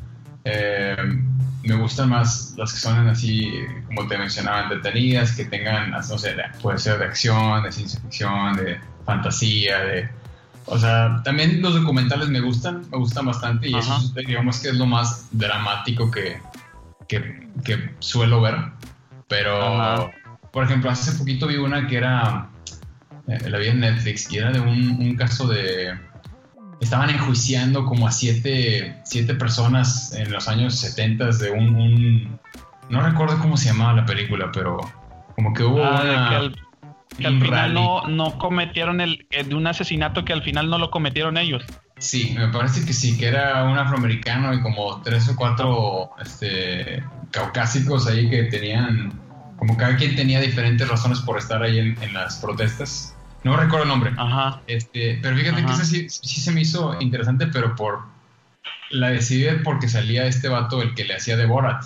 Eh, me gustan más las que son así, como te mencionaba, entretenidas, que tengan, no sé, puede ser de acción, de ciencia ficción, de fantasía, de... O sea, también los documentales me gustan, me gustan bastante y eso digamos que es lo más dramático que, que, que suelo ver. Pero, por ejemplo, hace poquito vi una que era, eh, la vi en Netflix y era de un, un caso de estaban enjuiciando como a siete, siete personas en los años 70 de un, No recuerdo cómo se llamaba la película, pero como que hubo ah, que al, final no, no, cometieron el, eh, de un asesinato que al final no lo cometieron ellos. Sí, me parece que sí, que era un afroamericano y como tres o cuatro este, caucásicos ahí que tenían, como cada quien tenía diferentes razones por estar ahí en, en las protestas. No recuerdo el nombre. Ajá. Este, pero fíjate que esa sí, sí, se me hizo interesante, pero por. La decidí porque salía este vato, el que le hacía de Borat.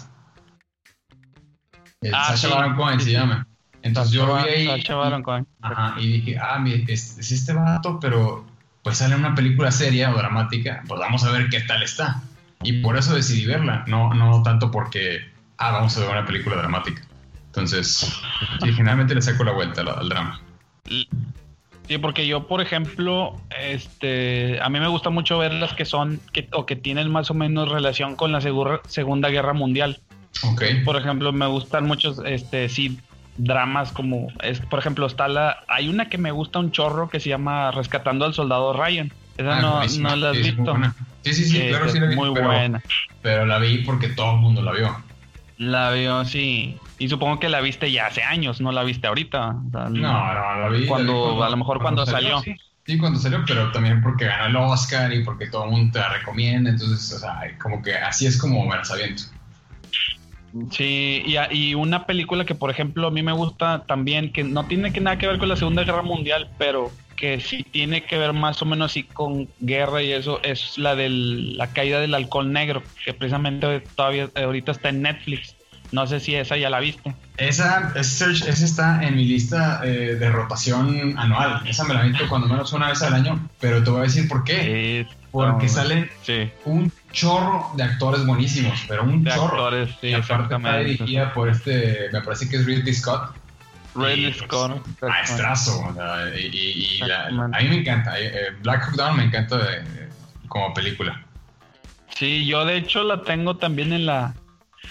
El ah, Sacha Baron Cohen se llama. Entonces yo lo vi ahí. Sacha Baron Cohen. Ajá, y dije, ah, es, es, este vato, pero pues sale una película seria o dramática, pues vamos a ver qué tal está. Y por eso decidí verla, no, no tanto porque, ah, vamos a ver una película dramática. Entonces, sí, generalmente le saco la vuelta al, al drama. Sí, porque yo, por ejemplo, este, a mí me gusta mucho ver las que son que, o que tienen más o menos relación con la Segunda Guerra Mundial. Okay. Por ejemplo, me gustan muchos, este, sí, dramas como, es, por ejemplo, está la, hay una que me gusta un chorro que se llama Rescatando al Soldado Ryan. Esa ah, no, no, la has visto. Sí, sí, sí, claro, sí la vi. Muy buena. Pero la vi porque todo el mundo la vio. La vio, sí. Y supongo que la viste ya hace años, no la viste ahorita. no, no, la vi. Cuando, a lo mejor cuando, salió. Sí. cuando salió, pero también porque ganó el Oscar y porque todo el mundo te la recomienda. Entonces, o sea, como que así es como me las aviento. Sí, y, y, una película que, por ejemplo, a mí me gusta también, que no tiene que nada que ver con la Segunda Guerra Mundial, pero que sí tiene que ver más o menos así con guerra y eso, es la de la caída del alcohol negro, que precisamente todavía ahorita está en Netflix. No sé si esa ya la viste. Esa, esa, está en mi lista eh, de rotación anual. Esa me la visto cuando menos una vez al año, pero te voy a decir por qué. Porque salen un chorro de actores buenísimos, pero un chorro. Actores, sí, y aparte está dirigida por este, me parece que es Ridley Scott. Ridley pues, Scott. Maestrazo. y, a mí me encanta. Eh, eh, Black Hawk Down me encanta como película. Sí, yo de hecho la tengo también en la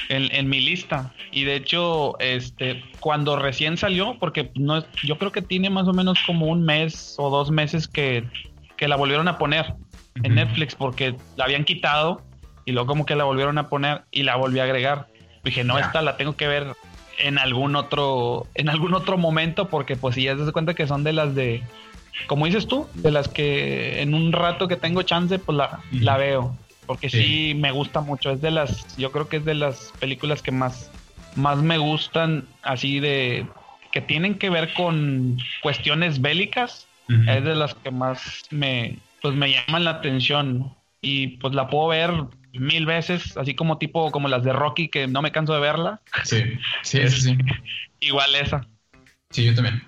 en, mi lista. Y de hecho, este, cuando recién salió, porque no yo creo que tiene más o menos como un mes o dos meses que, la volvieron a poner en Netflix porque la habían quitado y luego como que la volvieron a poner y la volví a agregar. Dije, no, esta la tengo que ver en algún otro, en algún otro momento, porque pues si ya te das cuenta que son de las de, como dices tú, de las que en un rato que tengo chance, pues la, la veo porque sí. me gusta mucho. Es de las, yo creo que es de las películas que más, más me gustan, así de que tienen que ver con cuestiones bélicas. Es de las que más me, pues me llaman la atención y pues la puedo ver mil veces, así como tipo como las de Rocky que no me canso de verla. Sí, sí, sí. Igual esa. Sí, yo también.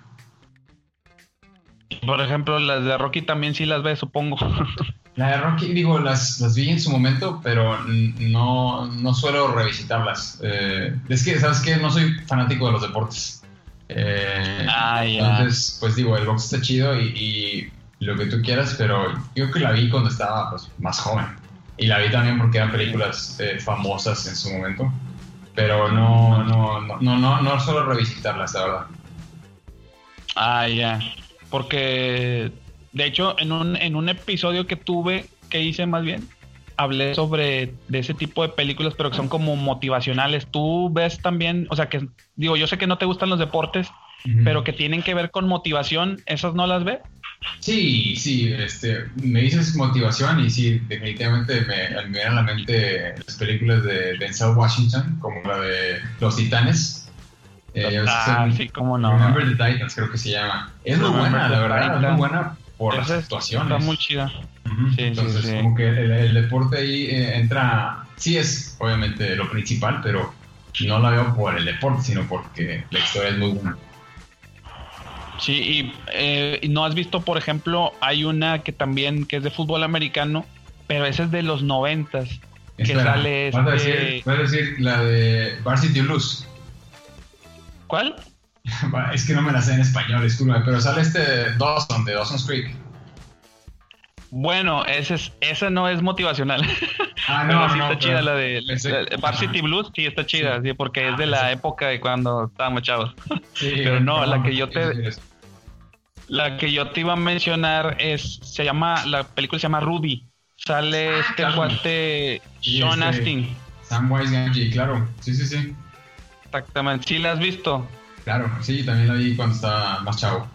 Por ejemplo, las de Rocky también sí las ve, supongo. La de Rocky, digo, las, las vi en su momento, pero no, no suelo revisitarlas. Eh, es que, ¿sabes qué? No soy fanático de los deportes. Eh, ah, entonces, pues digo, el box está chido y, lo que tú quieras, pero yo que la vi cuando estaba pues, más joven. y la vi también porque eran películas eh, famosas en su momento. Pero no, no, no, no, no, no solo revisitarlas, la verdad. Ah, ya. Porque, de hecho, en un, en un episodio que tuve, que hice más bien, hablé sobre de ese tipo de películas, pero que son como motivacionales. Tú ves también, o sea, que digo, yo sé que no te gustan los deportes, pero que tienen que ver con motivación, ¿esas no las ves? Sí, sí, este, me dices motivación y sí, definitivamente me, me vienen a la mente las películas de Denzel Washington, como la de Los Titanes. Eh, ah, sí, cómo no. Remember the Titans, creo que se llama. Es muy buena, la verdad, es muy buena por las actuaciones. Está muy chida. sí, Entonces, sí, como que el, deporte ahí eh, entra, sí es obviamente lo principal, pero no la veo por el deporte, sino porque la historia es muy buena. Sí, eh, y no has visto, por ejemplo, hay una que también, que es de fútbol americano, pero esa es de los noventas. Que sale este... decir, decir la de Varsity Blues? ¿Cuál? es que no me la sé en español, disculpe, pero sale este Dawson, de Dawson's Creek. Bueno, ese es, esa no es motivacional. Ah, no, sí no, está chida la de Varsity Blues, sí está chida, sí, porque es de la época de cuando estábamos chavos. Sí, pero no, la que yo te la que yo te iba a mencionar es se llama la película se llama Rudy. Sale ah, este cuate Sean este, Astin. Sam Wise claro. Sí, sí, sí. Exactamente. ¿Sí la has visto? Claro, sí, también la vi cuando estaba más chavo.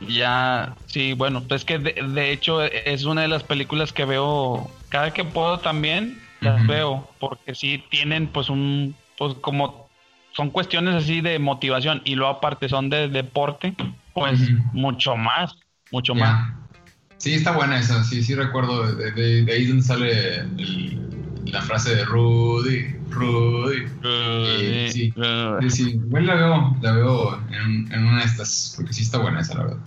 Ya, sí, bueno, pues que de, hecho es una de las películas que veo cada que puedo también las veo porque sí tienen pues un pues como son cuestiones así de motivación y luego aparte son de deporte, pues mucho más, mucho más. Sí, está buena esa, sí, sí recuerdo de, de, ahí donde sale la frase de Rudy, Rudy. Rudy sí, sí, sí, bueno, la veo, la veo en, en, una de estas, porque sí está buena esa, la verdad.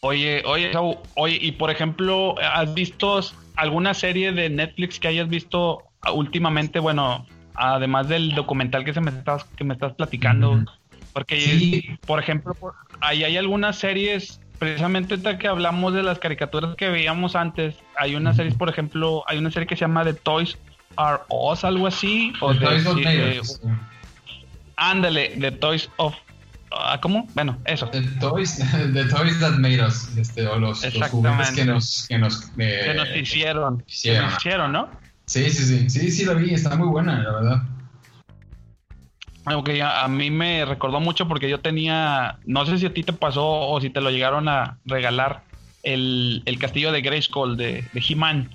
Oye, oye, oye, y por ejemplo, ¿has visto alguna serie de Netflix que hayas visto últimamente? Bueno, además del documental que se me estás, que me estás platicando. Porque, por ejemplo, ahí hay algunas series, precisamente que hablamos de las caricaturas que veíamos antes, hay unas series, por ejemplo, hay una serie que se llama The Toys Are Us, algo así. O The Toys of eh, Ándale, The Toys of Ah, ¿Cómo? Bueno, eso. The Toys, the toys That Made Us, este, o los, juguetes que nos, que nos, eh, que nos hicieron. Que nos hicieron, ¿no? Sí, sí, sí, sí, sí la vi, está muy buena, la verdad. Ok, a, mí me recordó mucho porque yo tenía, no sé si a ti te pasó o si te lo llegaron a regalar, el, el castillo de Grayskull de, de He-Man.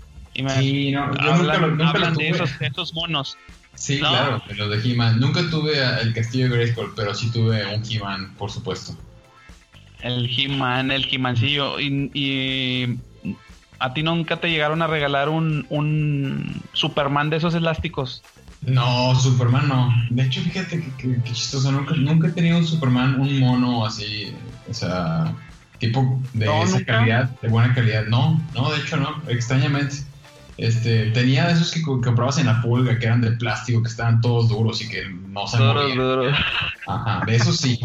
sí, no, yo hablan, nunca lo, de esos, esos monos. Sí, claro, de los de He-Man. Nunca tuve el castillo de Grayskull, pero sí tuve un He-Man, por supuesto. El He-Man, el He-Mancillo. Y, y, a ti nunca te llegaron a regalar un, un Superman de esos elásticos. No, Superman no. De hecho, fíjate que, chistoso. Nunca, nunca he tenido un Superman, un mono así, o sea, tipo de esa calidad, de buena calidad. No, no, de hecho no, extrañamente. Este, tenía esos que comprabas en la pulga, que eran de plástico, que estaban todos duros y que no se movían. Ajá, de eso sí.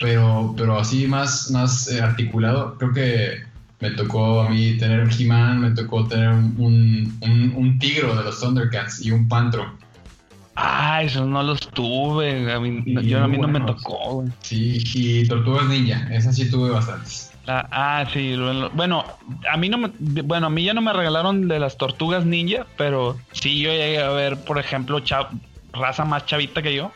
Pero, pero así más, más eh, articulado, creo que me tocó a mí tener un He-Man, me tocó tener un, un, tigro de los Thundercats y un pantro. Ah, esos no los tuve. A mí, yo, a mí no me tocó, Sí, y Tortugas Ninja, esas sí tuve bastantes. ah, sí, bueno, a mí no me, bueno, a mí ya no me regalaron de las tortugas ninja, pero sí yo llegué a ver, por ejemplo, raza más chavita que yo,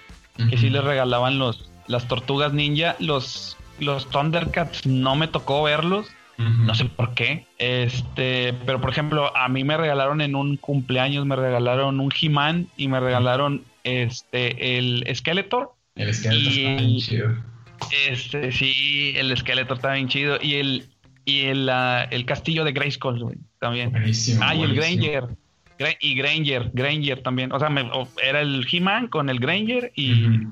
que sí les regalaban los, las tortugas ninja, los, los Thundercats no me tocó verlos, no sé por qué. Este, pero por ejemplo, a mí me regalaron en un cumpleaños, me regalaron un He-Man y me regalaron este el Skeletor. El Skeletor está bien chido. Este, sí, el Skeletor está bien chido. Y el, y el, el castillo de Grayskull, también. Buenísimo. Ah, y el Granger. Y Granger, Granger también. O sea, era el He-Man con el Granger y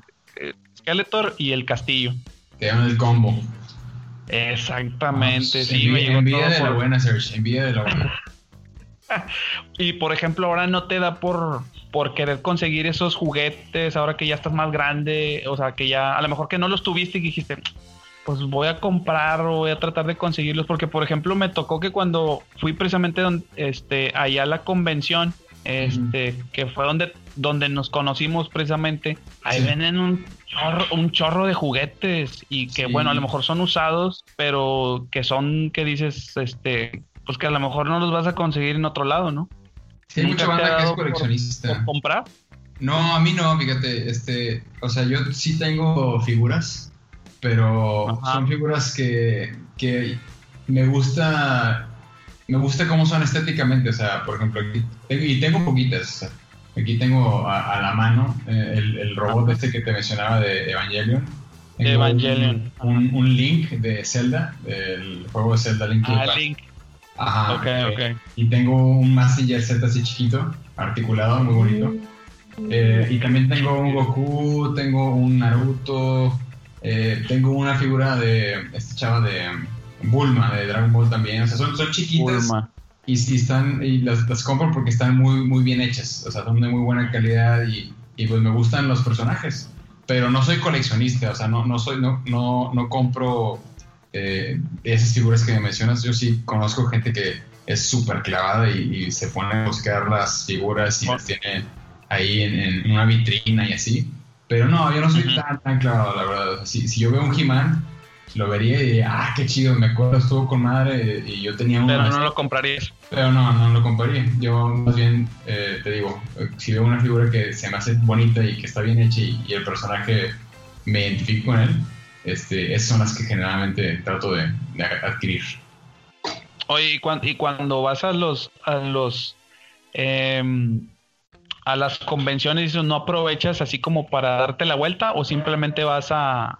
Skeletor y el castillo. Te el combo. Exactamente, sí. Envidia, de la buena, Serge, envidia de la buena. y por ejemplo, ahora no te da por, por querer conseguir esos juguetes, ahora que ya estás más grande, o sea, que ya, a lo mejor que no los tuviste y dijiste, pues voy a comprar o voy a tratar de conseguirlos porque por ejemplo me tocó que cuando fui precisamente donde, este allá a la convención este que fue donde donde nos conocimos precisamente ahí venden un chorro, un chorro de juguetes y que bueno a lo mejor son usados pero que son que dices este pues que a lo mejor no los vas a conseguir en otro lado no sí hay mucha banda que es coleccionista. comprar. No a mí no fíjate este o sea yo sí tengo figuras pero son figuras que, que me gusta me gusta cómo son estéticamente, o sea, por ejemplo, aquí, y tengo poquitas, aquí tengo a, la mano eh, el, robot este que te mencionaba de Evangelion. Evangelion. Un, Link de Zelda, del juego de Zelda Link. Ah, Link. Ajá. Ok, ok. Y tengo un Massinger Z así chiquito, articulado, muy bonito. Eh, y también tengo un Goku, tengo un Naruto, eh, tengo una figura de esta chava de Bulma, de Dragon Ball también. O sea, son, son chiquitas. Y, están, y las, las, compro porque están muy, muy bien hechas. O sea, son de muy buena calidad y, y pues me gustan los personajes. Pero no soy coleccionista, o sea, no, no, soy, no, no, no compro eh, esas figuras que me mencionas. Yo sí conozco gente que es súper clavada y, se pone a buscar las figuras y las tiene ahí en, en una vitrina y así. Pero no, yo no soy tan, tan clavado, la verdad. si, si, yo veo un He-Man, lo vería y diría, ah, qué chido, me acuerdo, estuvo con madre y yo tenía un... Pero no lo comprarías. Pero no, no lo compraría. Yo más bien, eh, te digo, si veo una figura que se me hace bonita y que está bien hecha y, el personaje me identifico con él, este, esas son las que generalmente trato de, adquirir. Oye, y, y cuando vas a los... A los em, a las convenciones no aprovechas así como para darte la vuelta o simplemente vas a,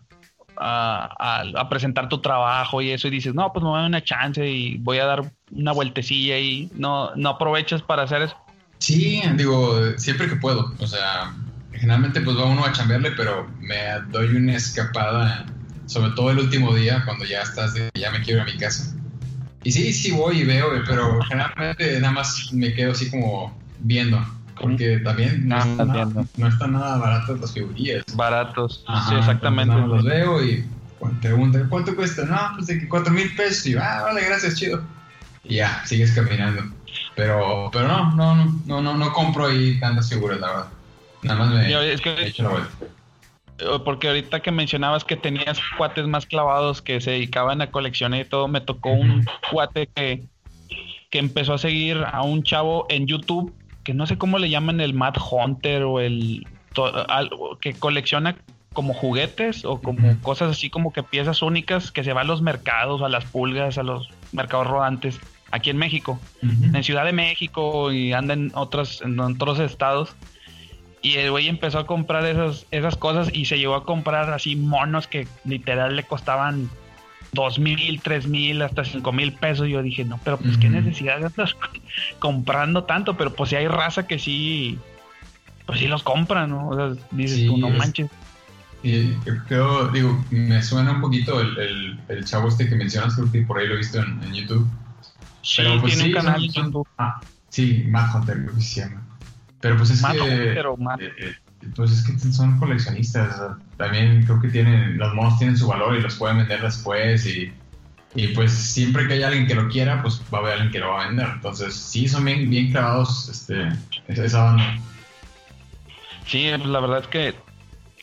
a, presentar tu trabajo y eso y dices, no, pues me voy a dar una chance y voy a dar una vueltecilla y no, no aprovechas para hacer eso. Sí, digo, siempre que puedo, o sea, generalmente pues va uno a chambearle, pero me doy una escapada, sobre todo el último día cuando ya estás, de, ya me quiero ir a mi casa. Y sí, sí voy y veo, pero generalmente nada más me quedo así como viendo porque también no, están nada, no están nada baratos las figurillas. Baratos, sí, exactamente. los veo y preguntan, ¿cuánto cuesta? No, pues de que cuatro mil pesos. Y ah, vale, gracias, chido. Y ya, sigues caminando. Pero, pero no, no, no, no, no, no compro ahí tantas figuras, la verdad. Nada más me, he hecho la vuelta. Eh, porque ahorita que mencionabas que tenías cuates más clavados que se dedicaban a coleccionar y todo, me tocó un cuate que, que empezó a seguir a un chavo en YouTube que no sé cómo le llaman el Mad Hunter o el que colecciona como juguetes o como cosas así como que piezas únicas que se va a los mercados, a las pulgas, a los mercados rodantes aquí en México, en Ciudad de México y anda en otros, en otros estados. Y el güey empezó a comprar esas, esas cosas y se llegó a comprar así monos que literal le costaban dos mil, tres mil, hasta cinco mil pesos. Yo dije, no, pero pues qué necesidad de estar comprando tanto, pero pues si hay raza que sí, pues sí los compra, ¿no? O sea, dices tú, no manches. Y creo, digo, me suena un poquito el, el, chavo este que mencionas, creo que por ahí lo he visto en, YouTube. Sí, pero, pues, tiene un canal en YouTube. Ah, sí, Matt Hunter creo que se llama. Pero pues es que... Hunter o. Eh, eh, pues es que son coleccionistas. también creo que tienen, los monos tienen su valor y los pueden vender después. Y, y, pues siempre que hay alguien que lo quiera, pues va a haber alguien que lo va a vender. Entonces, sí, son bien, bien clavados este, esa banda. Sí, pues la verdad es que,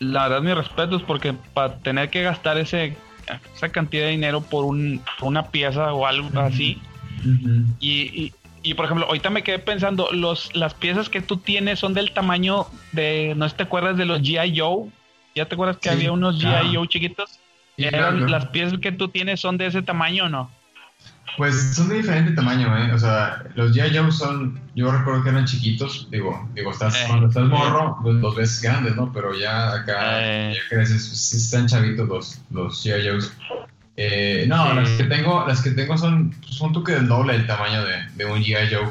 la verdad, mi respeto es porque para tener que gastar ese esa cantidad de dinero por un, una pieza o algo así. y, y por ejemplo, ahorita me quedé pensando, los, las piezas que tú tienes son del tamaño de, ¿no te acuerdas de los G.I. Joe? ¿Ya te acuerdas que había unos G.I. Joe chiquitos? ¿Las piezas que tú tienes son de ese tamaño o no? Pues son de diferente tamaño, ¿eh? O sea, los G.I. Joe son, yo recuerdo que eran chiquitos, digo, digo, estás, eh. cuando estás morro, pues, los ves grandes, ¿no? Pero ya acá, eh. ya creces, pues, están chavitos los, los G.I. Joes. Eh, no, las que tengo, las que tengo son, son tú que del doble del tamaño de, de un G.I. Joe.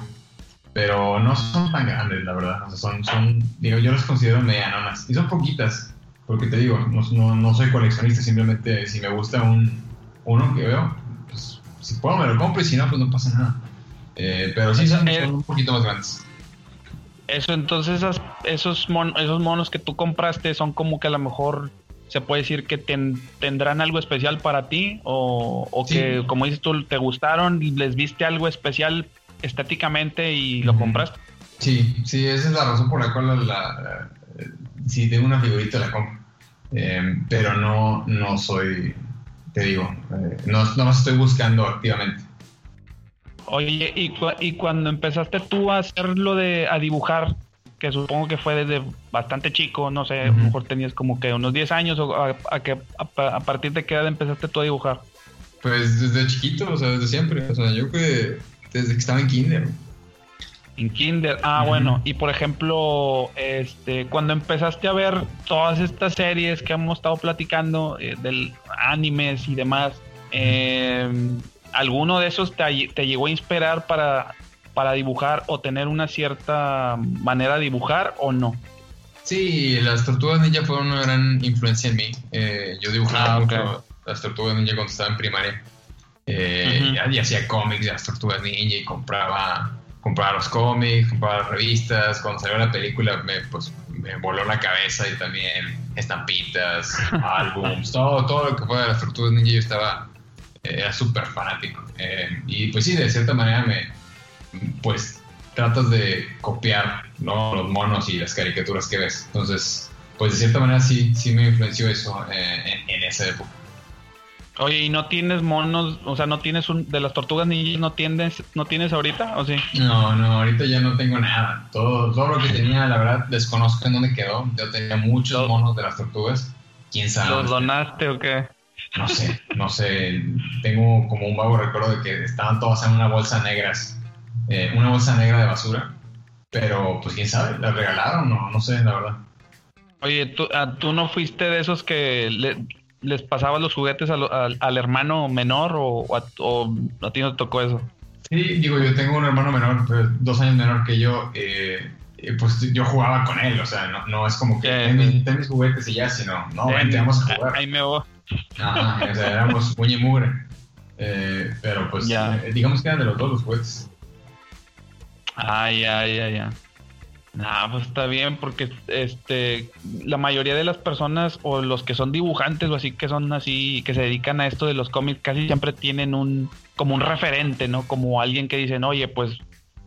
Pero no son tan grandes, la verdad. O sea, son, son, digo, yo las considero medianonas. Y son poquitas. Porque te digo, no, no, soy coleccionista, simplemente si me gusta un, uno que veo, pues si puedo me lo compro y si no, pues no pasa nada. Eh, pero sí son, son, un poquito más grandes. Eso, entonces esos, esos monos que tú compraste son como que a lo mejor se puede decir que tendrán algo especial para ti o, que, como dices tú, te gustaron y les viste algo especial estéticamente y lo compraste. Sí, sí, esa es la razón por la cual la, si tengo una figurita la compro. Eh, pero no, no soy, te digo, eh, no, no estoy buscando activamente. Oye, y, y cuando empezaste tú a hacerlo de, a dibujar, que supongo que fue desde bastante chico, no sé, a lo mejor tenías como que unos 10 años, o a, que, a, partir de qué edad empezaste tú a dibujar? Pues desde chiquito, o sea, desde siempre, o sea, yo que desde que estaba en kinder. En kinder, ah, bueno, y por ejemplo, este, cuando empezaste a ver todas estas series que hemos estado platicando, eh, del animes y demás, eh, ¿alguno de esos te, te llegó a inspirar para para dibujar o tener una cierta manera de dibujar o no? Sí, las tortugas ninja fueron una gran influencia en mí. Eh, yo dibujaba ah, mucho las tortugas ninja cuando estaba en primaria. Eh, y, hacía cómics de las tortugas ninja y compraba, compraba los cómics, compraba las revistas. Cuando salió la película me, pues, me voló la cabeza y también estampitas, álbums, todo, todo lo que fue de las tortugas ninja yo estaba, eh, era súper fanático. y pues sí, de cierta manera me, pues tratas de copiar los monos y las caricaturas que ves. Entonces, pues de cierta manera sí, sí me influenció eso eh, en, esa época. Oye, ¿y no tienes monos? O sea, ¿no tienes un, de las tortugas ninja no tienes, no tienes ahorita o sí? No, no, ahorita ya no tengo nada. Todo, todo lo que tenía, la verdad, desconozco en dónde quedó. Yo tenía muchos monos de las tortugas. ¿Quién sabe? ¿Los donaste o qué? No sé, no sé. Tengo como un vago recuerdo de que estaban todas en una bolsa negras eh, una bolsa negra de basura. Pero, pues quién sabe, la regalaron, no, no sé, la verdad. Oye, ¿tú, ah, ¿tú no fuiste de esos que les pasabas los juguetes al, hermano menor o, a, ti no te tocó eso? Sí, digo, yo tengo un hermano menor, dos años menor que yo. Eh, pues yo jugaba con él, o sea, no, no es como que ten, mis, juguetes y ya, sino, no, vente, vamos a jugar. Ahí me voy. Ajá, o sea, éramos muy mugre. Eh, pero pues, digamos que eran de los dos los juguetes. Ay, ay, ay, ay. Nah, pues está bien, porque este, la mayoría de las personas o los que son dibujantes o así que son así, que se dedican a esto de los cómics, casi siempre tienen un, como un referente, ¿no? Como alguien que dicen, oye, pues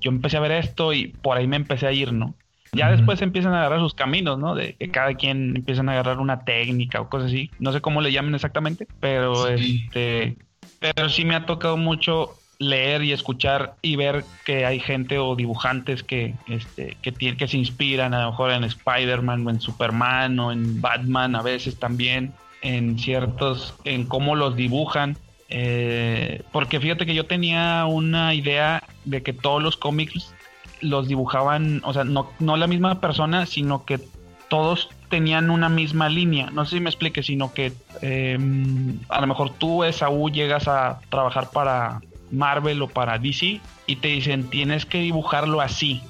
yo empecé a ver esto y por ahí me empecé a ir, ¿no? Ya después empiezan a agarrar sus caminos, ¿no? De que cada quien empiezan a agarrar una técnica o cosas así. No sé cómo le llamen exactamente, pero este, pero sí me ha tocado mucho leer y escuchar y ver que hay gente o dibujantes que, este, que, que se inspiran a lo mejor en Spider-Man o en Superman o en Batman a veces también, en ciertos, en cómo los dibujan. Eh, porque fíjate que yo tenía una idea de que todos los cómics los dibujaban, o sea, no, no la misma persona, sino que todos tenían una misma línea. No sé si me explique, sino que em, a lo mejor tú, Esaú, llegas a trabajar para Marvel o para DC y te dicen tienes que dibujarlo así.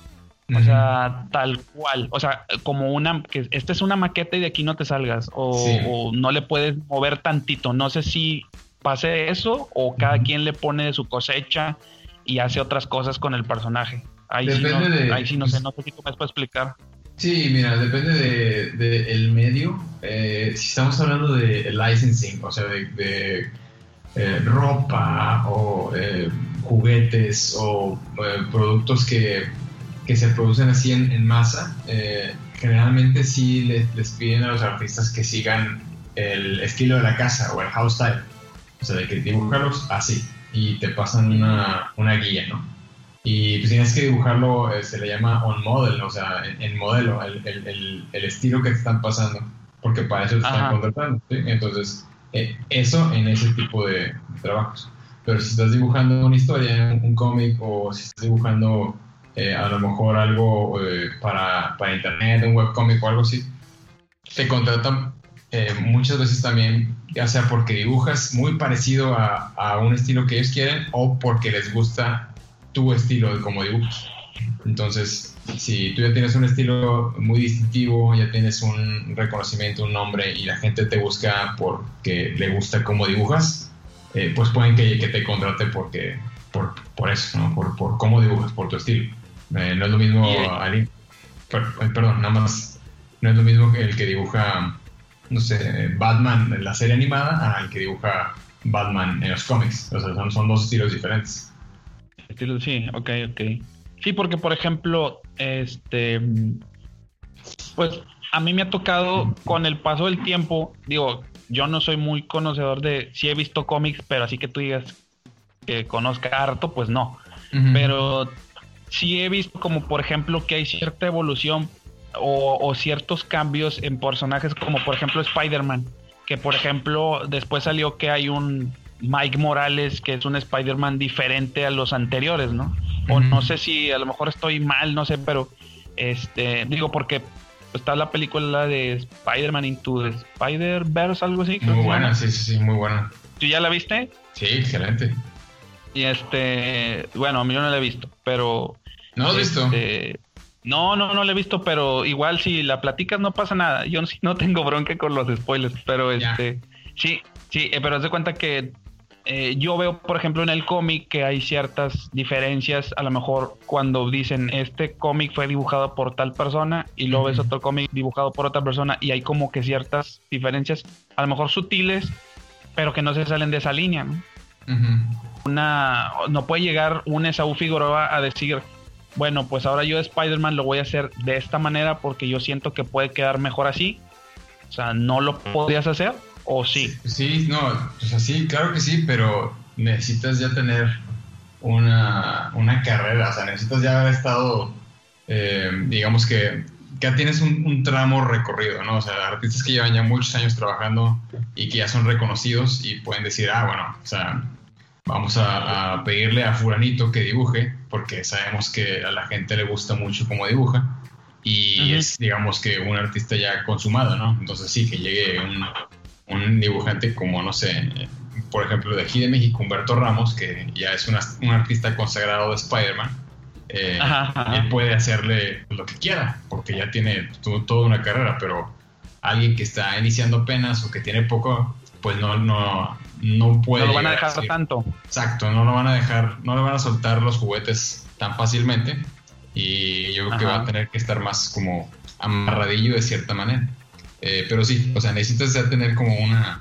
O sea, tal cual. O sea, como una, que esta es una maqueta y de aquí no te salgas. O, no le puedes mover tantito. No sé si pase eso o cada quien le pone de su cosecha y hace otras cosas con el personaje. Ahí, sí no, ahí sí no sé, no sé si tú me puedes explicar. Sí, mira, depende del de, el medio. Eh, si estamos hablando de licensing, o sea, de eh, ropa o eh, juguetes o eh, productos que, que, se producen así en, masa, generalmente sí les, piden a los artistas que sigan el estilo de la casa o el house style. O sea, de que dibujarlos así y te pasan una, una guía, ¿no? Y pues tienes que dibujarlo, se le llama on model, o sea, en, modelo, el, el, el, estilo que te están pasando, porque para eso te están contratando, ¿sí? Entonces, eso en ese tipo de, trabajos. Pero si estás dibujando una historia, un, cómic, o si estás dibujando eh, a lo mejor algo eh, para, para, internet, un webcómic o algo así, te contratan muchas veces también, ya sea porque dibujas muy parecido a, a, un estilo que ellos quieren o porque les gusta tu estilo de cómo dibujas. Entonces, si tú ya tienes un estilo muy distintivo, ya tienes un reconocimiento, un nombre y la gente te busca porque le gusta cómo dibujas, eh, pues pueden que, te contrate porque, por, por eso, ¿no? por, por, cómo dibujas, por tu estilo. Eh, no es lo mismo, alguien, perdón, nada más, no es lo mismo que el que dibuja no sé, Batman en la serie animada al que dibuja Batman en los cómics. O sea, son, son dos estilos diferentes. Sí, ok, ok. Sí, porque por ejemplo, este, pues a mí me ha tocado con el paso del tiempo, digo, yo no soy muy conocedor de, sí he visto cómics, pero así que tú digas que conozca harto, pues no. Pero sí he visto como por ejemplo que hay cierta evolución o, ciertos cambios en personajes como por ejemplo Spider-Man, que por ejemplo después salió que hay un Mike Morales que es un Spider-Man diferente a los anteriores, ¿no? O no sé si a lo mejor estoy mal, no sé, pero este digo porque está la película de Spider-Man Into the Spider-Verse, algo así. Muy buena, sí, sí, sí, muy buena. ¿Tú ya la viste? Sí, excelente. Y este, bueno, yo no la he visto, pero... ¿No has visto? Este, no, no, no la he visto, pero igual si la platicas no pasa nada. Yo no tengo bronca con los spoilers, pero este... Sí, sí, eh, pero haz de cuenta que eh, yo veo, por ejemplo, en el cómic que hay ciertas diferencias. A lo mejor cuando dicen este cómic fue dibujado por tal persona y luego ves otro cómic dibujado por otra persona y hay como que ciertas diferencias, a lo mejor sutiles, pero que no se salen de esa línea. ¿no? Una, no puede llegar un Esaú Figueroa a decir, bueno, pues ahora yo de Spider-Man lo voy a hacer de esta manera porque yo siento que puede quedar mejor así. O sea, no lo podrías hacer ¿O sí? Sí, no, pues así, claro que sí, pero necesitas ya tener una, carrera, o sea, necesitas ya haber estado, eh, digamos que ya tienes un, tramo recorrido, ¿no? O sea, artistas que llevan ya muchos años trabajando y que ya son reconocidos y pueden decir, ah, bueno, o sea, vamos a, pedirle a fulanito que dibuje, porque sabemos que a la gente le gusta mucho cómo dibuja y es, digamos que un artista ya consumado, ¿no? Entonces sí, que llegue un un dibujante como, no sé, por ejemplo, de aquí de México, Humberto Ramos, que ya es un artista consagrado de Spider-Man, eh, él puede hacerle lo que quiera, porque ya tiene toda una carrera, pero alguien que está iniciando apenas o que tiene poco, pues no, no, no puede. No lo van a dejar tanto. Exacto, no lo van a dejar, no le van a soltar los juguetes tan fácilmente y yo creo que va a tener que estar más como amarradillo de cierta manera. Eh, pero sí, o sea, necesitas ya tener como una,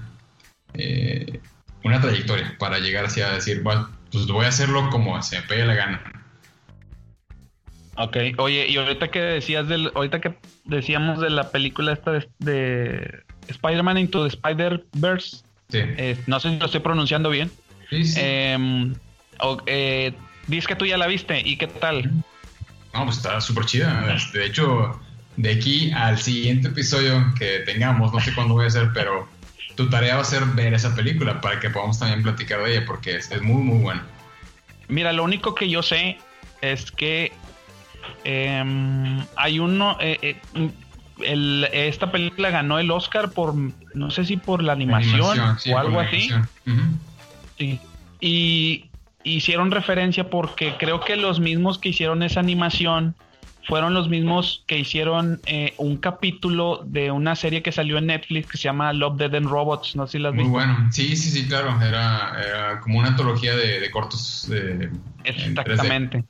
eh, una trayectoria para llegar hacia decir, bueno, pues voy a hacerlo como se me pegue la gana. Ok, oye, y ahorita que decías del, ahorita que decíamos de la película esta de, Spider-Man Into the Spider-Verse, eh, no sé si lo estoy pronunciando bien. Sí, sí. Em, dices que tú ya la viste, ¿y qué tal? No, pues está súper chida. De hecho, de aquí al siguiente episodio que tengamos, no sé cuándo voy a hacer, pero tu tarea va a ser ver esa película para que podamos también platicar de ella porque es, muy, muy buena. Mira, lo único que yo sé es que em, hay uno, eh, eh, esta película ganó el Oscar por, no sé si por la animación, o algo así. Sí. Y hicieron referencia porque creo que los mismos que hicieron esa animación fueron los mismos que hicieron eh, un capítulo de una serie que salió en Netflix que se llama Love, Dead and Robots. No sé si las Muy bueno. Sí, sí, sí, claro. Era, como una antología de, cortos. De, Exactamente.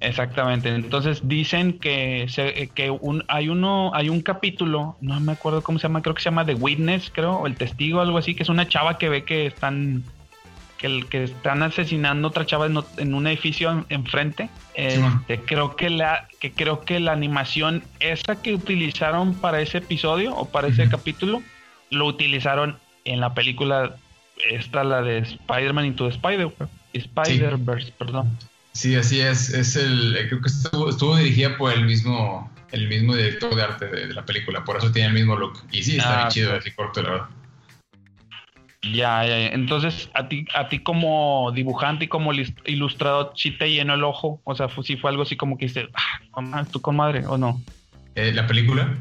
Exactamente. Entonces dicen que, se, que un, hay uno, hay un capítulo, no me acuerdo cómo se llama, creo que se llama The Witness, creo, o el testigo, algo así, que es una chava que ve que están que, que están asesinando a otra chava en, un edificio enfrente. Este, creo que la que creo que la animación esa que utilizaron para ese episodio o para ese capítulo lo utilizaron en la película esta la de Spider-Man into the Spider Spider-Verse, perdón. Sí, así es. Es el creo que estuvo, dirigida por el mismo el mismo director de arte de, la película, por eso tiene el mismo look. Y sí, está bien ah, chido ese corto, la verdad. Ya, ya, Entonces, a ti, a ti como dibujante y como ilustrador, ¿sí te llenó el ojo? O sea, si fue algo así como que dices, ah, tú con madre, ¿o no? Eh, ¿La película?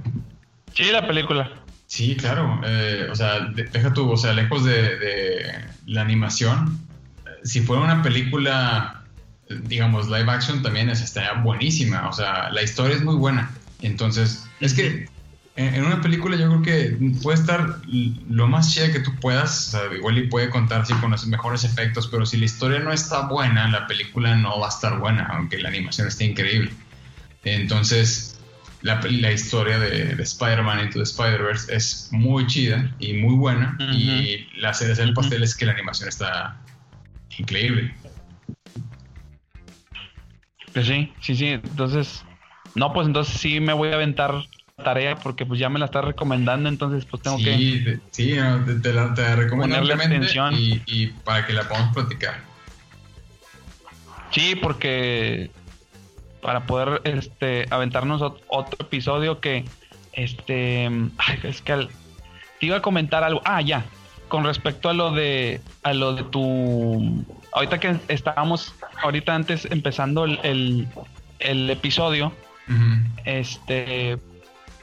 Sí, la película. Sí, claro. Eh, o sea, deja tú, o sea, lejos de, la animación, si fuera una película, digamos, live action también estaría buenísima. O sea, la historia es muy buena. Entonces, es que en una película yo creo que puede estar lo más chida que tú puedas, o sea, igual y puede contar sí, con los mejores efectos, pero si la historia no está buena, la película no va a estar buena, aunque la animación esté increíble. Entonces, la, historia de, Spider-Man Into the Spider-Verse es muy chida y muy buena. Y la serie del pastel es que la animación está increíble. Pues sí, sí, sí. Entonces, no, pues entonces sí me voy a aventar tarea porque pues ya me la estás recomendando, entonces pues tengo que... sí, te, la te recomiendo atención. Y, y para que la podamos platicar. Sí, porque para poder este aventarnos otro episodio que este es que te iba a comentar algo. Ah, ya. Con respecto a lo de a lo de tu ahorita que estábamos ahorita antes empezando el, el, episodio, este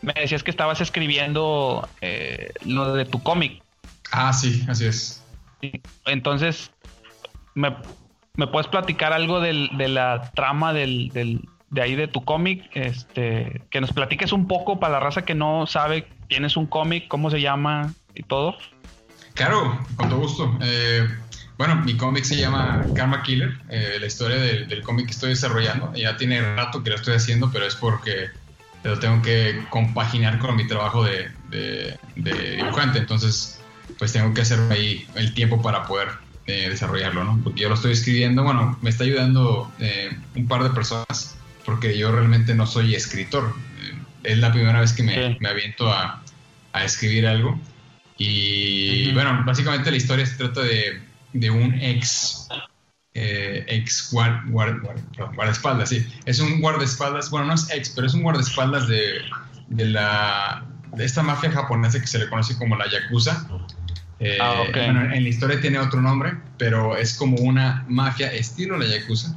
me decías que estabas escribiendo eh, lo de tu cómic. Ah, sí, así es. Entonces, me, ¿Me puedes platicar algo del, de la trama del, del, de ahí de tu cómic? Este, que nos platiques un poco para la raza que no sabe quién es un cómic, cómo se llama y todo. Claro, con todo gusto. Eh, bueno, mi cómic se llama Karma Killer. Eh, la historia del, cómic que estoy desarrollando. Ya tiene rato que lo estoy haciendo, pero es porque lo tengo que compaginar con mi trabajo de, de, de dibujante. Entonces, pues tengo que hacer ahí el tiempo para poder desarrollarlo, ¿no? Porque yo lo estoy escribiendo, bueno, me está ayudando eh, un par de personas, porque yo realmente no soy escritor. Eh, es la primera vez que me, me aviento a, a, escribir algo. Y bueno, básicamente la historia se trata de, de un ex eh, ex guard, guardaespaldas, sí. Es un guardaespaldas, bueno, no es ex, pero es un guardaespaldas de, de, la, de esta mafia japonesa que se le conoce como la Yakuza. Eh, ah, bueno, en la historia tiene otro nombre, pero es como una mafia estilo la Yakuza.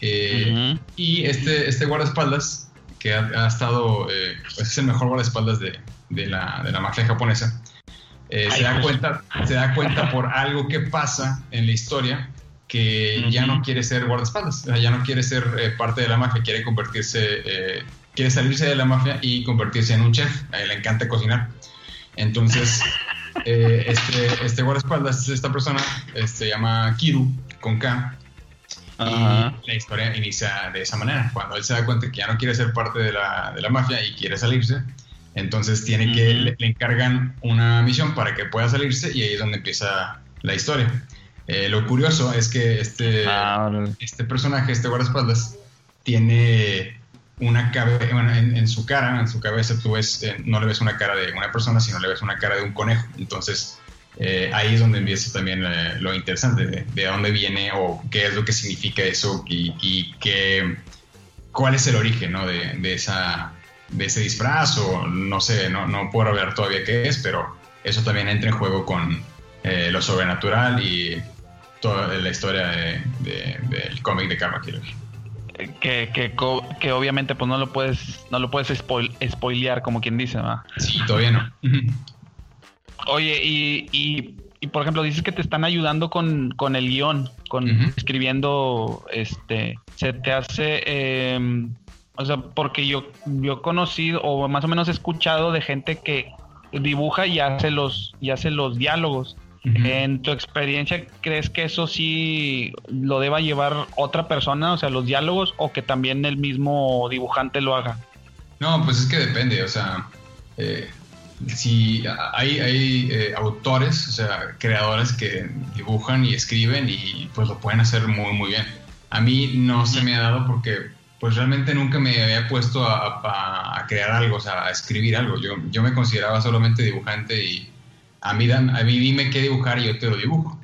Eh, y este, este guardaespaldas, que ha, estado, eh, pues es el mejor guardaespaldas de, de, la, de la mafia japonesa, se, da cuenta, se da cuenta por algo que pasa en la historia que ya no quiere ser guardaespaldas, ya no quiere ser parte de la mafia, quiere convertirse, quiere salirse de la mafia y convertirse en un chef. A él le encanta cocinar. Entonces eh, este, este guardaespaldas, esta persona, se llama Kiru, con K. Y la historia inicia de esa manera. Cuando él se da cuenta que ya no quiere ser parte de la, de la mafia y quiere salirse, entonces tiene que, le, encargan una misión para que pueda salirse y ahí es donde empieza la historia. Eh, lo curioso es que este, ah, este personaje, este guardaespaldas, tiene una cabeza, en, su cara, en su cabeza, tú ves, eh, no le ves una cara de una persona, sino le ves una cara de un conejo. Entonces, eh, ahí es donde empieza también eh, lo interesante de, dónde viene o qué es lo que significa eso y, y qué, cuál es el origen ¿no? de, de, esa, de ese disfraz o no sé, no, no puedo ver todavía qué es, pero eso también entra en juego con lo sobrenatural y toda la historia del cómic de Karma Killer. Que, que, que, obviamente pues no lo puedes no lo puedes spoilear como quien dice ¿verdad? sí todavía no. Oye y, y, por ejemplo dices que te están ayudando con, con el guion con escribiendo este se te hace em, o sea porque yo yo he conocido o más o menos he escuchado de gente que dibuja y hace los y hace los diálogos en tu experiencia, ¿crees que eso sí lo deba llevar otra persona, o sea, los diálogos, o que también el mismo dibujante lo haga? No, pues es que depende, o sea, eh, si hay, hay eh, autores, o sea, creadores que dibujan y escriben y pues lo pueden hacer muy, muy bien. A mí no se me ha dado porque pues realmente nunca me había puesto a, a crear algo, o sea, a escribir algo. Yo, yo me consideraba solamente dibujante y a mí, a mí dime qué dibujar y yo te lo dibujo.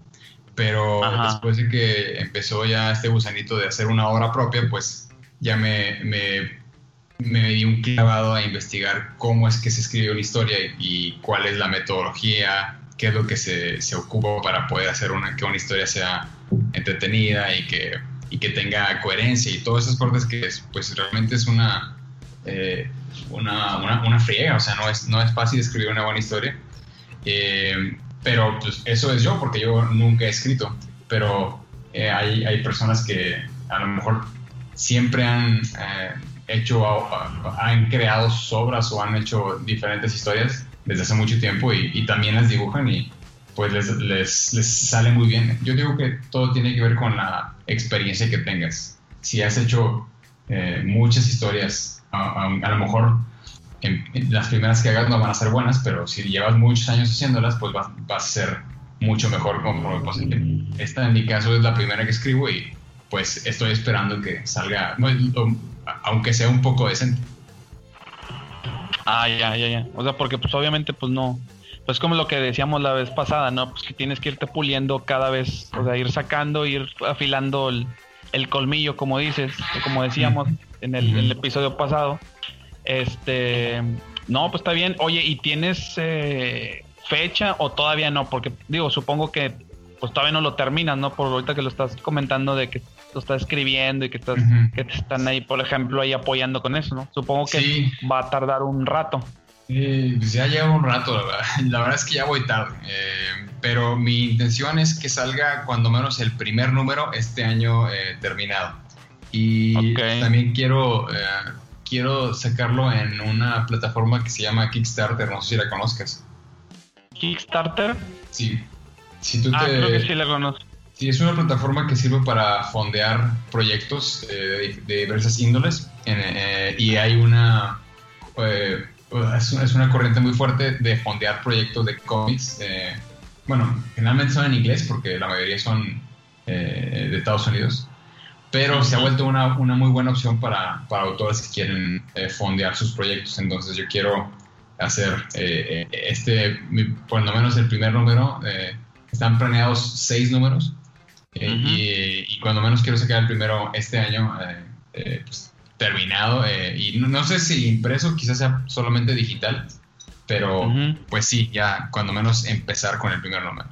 Pero después de que empezó ya este gusanito de hacer una obra propia, pues ya me, me, me di un clavado a investigar cómo es que se escribe una historia y, cuál es la metodología, qué es lo que se, se, ocupa para poder hacer una, que una historia sea entretenida y que, y que tenga coherencia y todas esas partes que pues realmente es una, eh, una, una, una, friega, o sea, no es, no es fácil escribir una buena historia eh, pero pues eso es yo, porque yo nunca he escrito. Pero eh, hay, hay, personas que a lo mejor siempre han eh, hecho, han creado sus obras o han hecho diferentes historias desde hace mucho tiempo y, también las dibujan y pues les, les, les, sale muy bien. Yo digo que todo tiene que ver con la experiencia que tengas. Si has hecho muchas historias a, lo mejor las primeras que hagas no van a ser buenas, pero si llevas muchos años haciéndolas, pues va, a ser mucho mejor como pues, esta en mi caso es la primera que escribo y pues estoy esperando que salga, aunque sea un poco decente. Ah, ya, ya, ya. O sea, porque pues obviamente pues no, pues como lo que decíamos la vez pasada, ¿no? Pues que tienes que irte puliendo cada vez, o sea, ir sacando, ir afilando el, colmillo, como dices, como decíamos en el, episodio pasado. Este, no, pues está bien. Oye, ¿y tienes eh, fecha o todavía no? Porque digo, supongo que pues todavía no lo terminas, ¿no? Por ahorita que lo estás comentando de que lo estás escribiendo y que estás, que te están ahí, por ejemplo, ahí apoyando con eso, ¿no? Supongo que va a tardar un rato. pues ya lleva un rato, la verdad. La verdad es que ya voy tarde. Eh, pero mi intención es que salga cuando menos el primer número este año eh, terminado. Y también quiero, eh, quiero sacarlo en una plataforma que se llama Kickstarter, no sé si la conozcas. ¿Kickstarter? Sí. Si tú ah, creo que sí la conozco. Sí, es una plataforma que sirve para fondear proyectos eh, de, diversas índoles eh, y hay una, eh, es, una corriente muy fuerte de fondear proyectos de cómics. bueno, generalmente son en inglés porque la mayoría son de Estados Unidos, pero se ha vuelto una, una muy buena opción para, para autores que quieren fondear sus proyectos. Entonces yo quiero hacer este, por lo menos el primer número. están planeados seis números eh, y, cuando menos quiero sacar el primero este año eh, eh, pues, terminado. y no, sé si impreso, quizás sea solamente digital, pero pues sí, ya cuando menos empezar con el primer número.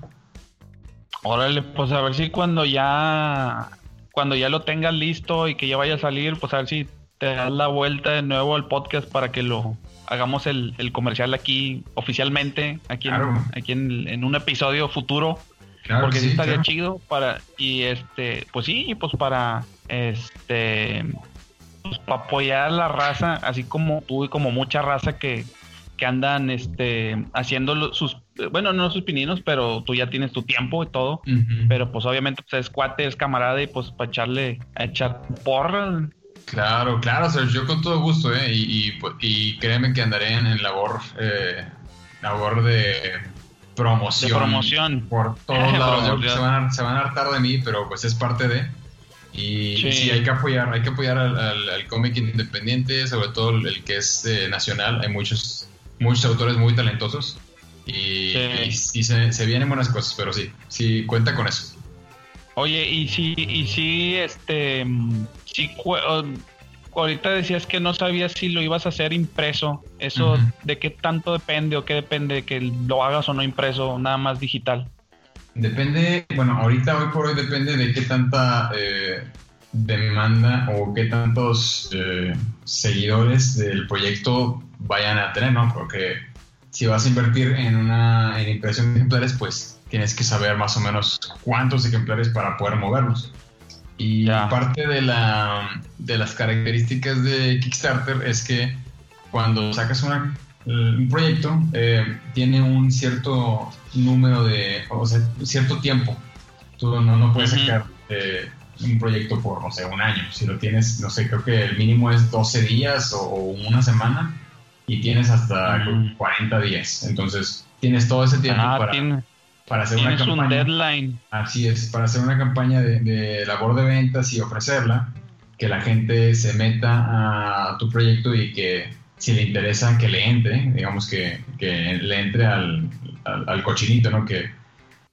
Órale, pues a ver si cuando ya cuando ya lo tengas listo y que ya vaya a salir, pues a ver si te das la vuelta de nuevo al podcast para que lo hagamos el, comercial aquí oficialmente, aquí, aquí en, un episodio futuro. Porque sí, estaría chido para y este pues sí pues para este pues para apoyar a la raza así como tú y como mucha raza que, que andan este haciendo sus bueno no sus pininos pero tú ya tienes tu tiempo y todo pero pues obviamente pues es cuate es camarada y pues para echarle a echar porra claro claro o yo con todo gusto eh y, y, pues, y créeme que andaré en, labor eh, labor de promoción. promoción. Por todos lados. se, van a, se van a hartar de mí, pero pues es parte de. Y sí, hay que apoyar, hay que apoyar al, cómic independiente, sobre todo el que es eh, nacional. Hay muchos, muchos autores muy talentosos y, se, se, vienen buenas cosas, pero sí, sí cuenta con eso. Oye, y si, y si este, si ahorita decías que no sabías si lo ibas a hacer impreso. ¿Eso de qué tanto depende o qué depende de que lo hagas o no impreso, nada más digital? Depende, bueno, ahorita hoy por hoy depende de qué tanta eh, demanda o qué tantos eh, seguidores del proyecto vayan a tener, ¿no? Porque si vas a invertir en una en impresión de ejemplares, pues tienes que saber más o menos cuántos ejemplares para poder moverlos. Y parte de, la, de las características de Kickstarter es que cuando sacas una, un proyecto, eh, tiene un cierto número de, o sea, cierto tiempo. Tú no, no puedes sacar eh, un proyecto por, no sé, un año. Si lo tienes, no sé, creo que el mínimo es 12 días o, una semana y tienes hasta 40 días. Entonces, tienes todo ese tiempo ah, para para hacer una campaña. un deadline. Así es, para hacer una campaña de, labor de ventas y ofrecerla, que la gente se meta a tu proyecto y que si le interesa que le entre, digamos que, que le entre al, al, cochinito, ¿no? Que,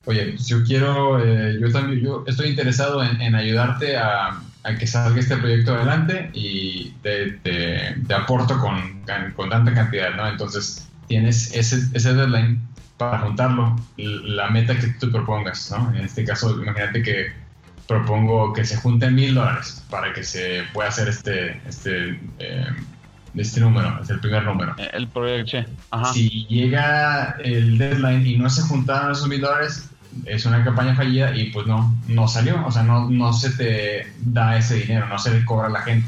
oye, si yo quiero, eh, yo también, yo estoy interesado en, ayudarte a, a, que salga este proyecto adelante y te, te, aporto con, con, tanta cantidad, ¿no? Entonces tienes ese, ese deadline para juntarlo, la meta que tú propongas, ¿no? En este caso, imagínate que propongo que se junten mil dólares para que se pueda hacer este, este, eh, este número, es el primer número. El proyecto, Si llega el deadline y no se juntaron esos mil dólares, es una campaña fallida y pues no, no salió, o sea, no, no se te da ese dinero, no se le cobra a la gente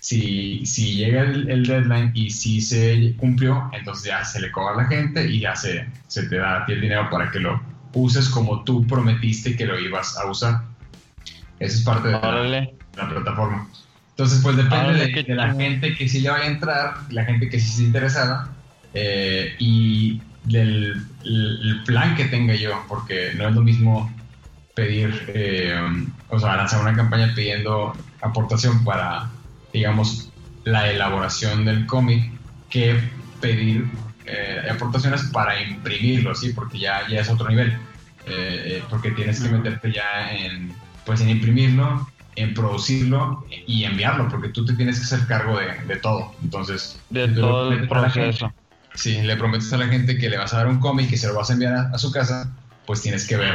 si, si llega el, deadline y si se cumplió, entonces ya se le cobra a la gente y ya se, se te da a ti el dinero para que lo uses como tú prometiste que lo ibas a usar. Esa es parte de la, plataforma. Entonces, pues depende de, de, la gente que sí le vaya a entrar, la gente que sí se interesada eh, y del el plan que tenga yo, porque no es lo mismo pedir, eh, o sea, lanzar una campaña pidiendo aportación para, digamos, la elaboración del cómic que pedir eh, aportaciones para imprimirlo, ¿sí? Porque ya, ya es otro nivel. porque tienes que meterte ya en, pues, en imprimirlo, en producirlo y enviarlo, porque tú te tienes que hacer cargo de, de todo. Entonces, de todo el proceso. Si le prometes a la gente que le vas a dar un cómic y se lo vas a enviar a, su casa, pues tienes que ver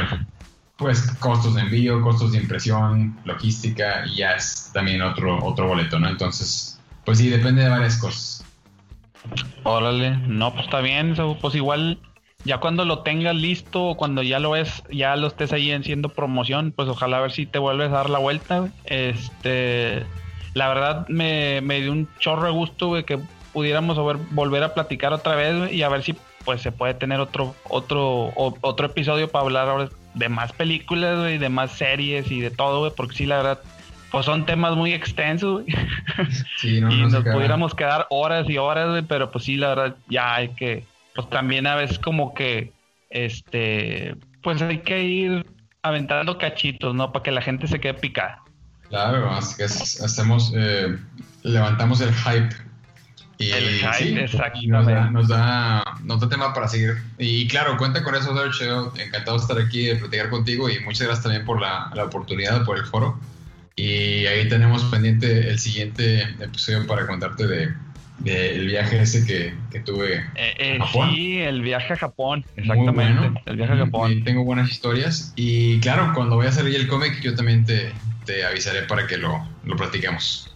pues costos de envío, costos de impresión, logística y ya es también otro otro boleto, ¿no? Entonces, pues sí, depende de varias cosas. Órale, no, pues está bien, pues igual ya cuando lo tengas listo, cuando ya lo ves, ya lo estés ahí haciendo promoción, pues ojalá a ver si te vuelves a dar la vuelta. Este, la verdad me, me dio un chorro de gusto, güey, que pudiéramos volver a platicar otra vez y a ver si pues se puede tener otro otro otro episodio para hablar ahora de más películas, y de más series y de todo, güey, porque sí, la verdad, pues son temas muy extensos, güey. y nos pudiéramos quedar horas y horas, güey, pero pues sí, la verdad, ya hay que pues también a veces como que, este, pues hay que ir aventando cachitos, ¿no? Para que la gente se quede picada. Claro, hacemos, eh, levantamos el hype. Y, el hype, sí, nos, da, nos, da, nos, da, tema para seguir. Y claro, cuenta con eso, Sergio. Encantado de estar aquí, de platicar contigo y muchas gracias también por la, la oportunidad, por el foro. Y ahí tenemos pendiente el siguiente episodio para contarte de, del viaje ese que, que tuve eh, eh, Japón. Sí, el viaje a Japón, exactamente. El viaje a Japón. tengo buenas historias. Y claro, cuando voy a hacer el cómic, yo también te, te avisaré para que lo, lo platiquemos.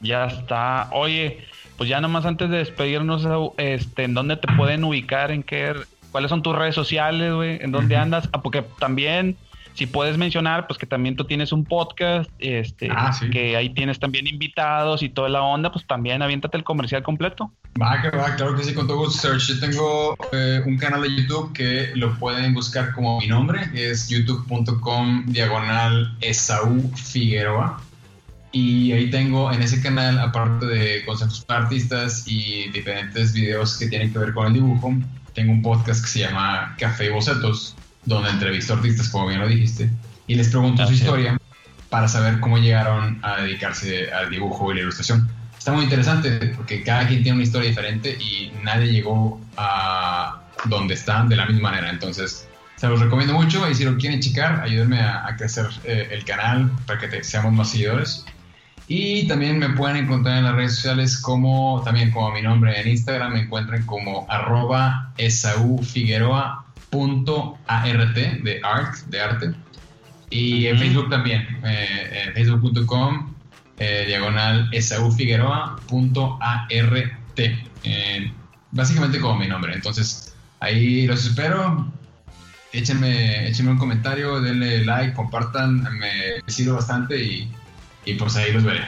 Ya está. Oye, pues ya nomás antes de despedirnos, este, ¿en dónde te pueden ubicar? ¿En qué? ¿Cuáles son tus redes sociales, güey? ¿En dónde andas? Ah, porque también si puedes mencionar, pues que también tú tienes un podcast, este, ah, que ahí tienes también invitados y toda la onda, pues también aviéntate el comercial completo. Va, que va, claro que sí, con todo gusto, Search. Yo tengo eh, un canal de YouTube que lo pueden buscar como mi nombre, es youtube.com diagonal Esaú Figueroa. Y ahí tengo en ese canal, aparte de consejos para artistas y diferentes videos que tienen que ver con el dibujo, tengo un podcast que se llama Café y Bocetos donde entrevisto artistas, como bien lo dijiste, y les pregunto su historia para saber cómo llegaron a dedicarse al dibujo y la ilustración. Está muy interesante porque cada quien tiene una historia diferente y nadie llegó a donde están de la misma manera. Entonces, se los recomiendo mucho y si lo quieren checar, ayúdenme a, crecer eh, el canal para que seamos más seguidores. Y también me pueden encontrar en las redes sociales como, también como mi nombre en Instagram, me encuentran como arroba Esaú Figueroa .art de art, de arte. Y en Facebook también, eh, facebook.com eh, diagonal esaufigueroa.art. Eh, básicamente como mi nombre. Entonces, ahí los espero. Échenme, échenme un comentario, denle like, compartan, me sirve bastante y, y pues ahí los veré.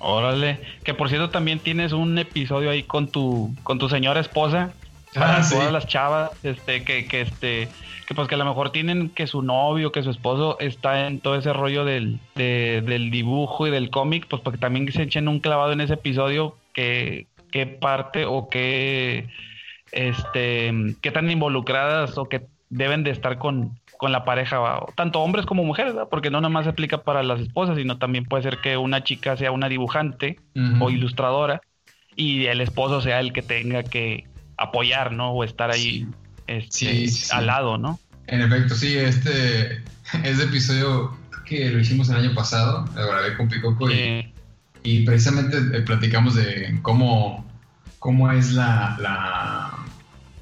Órale, que por cierto también tienes un episodio ahí con tu con tu señora esposa para ah, todas las chavas este que, que este que pues que a lo mejor tienen que su novio que su esposo está en todo ese rollo del, del dibujo y del cómic pues porque también se echen un clavado en ese episodio que qué parte o qué este qué tan involucradas o que deben de estar con, con la pareja, tanto hombres como mujeres, porque no nada más se aplica para las esposas, sino también puede ser que una chica sea una dibujante o ilustradora y el esposo sea el que tenga que, apoyar, ¿no? O estar ahí este, al lado, ¿no? En efecto, sí, este, este episodio que lo hicimos el año pasado, lo grabé con Picoco y, y, precisamente eh, platicamos de cómo, cómo es la, la,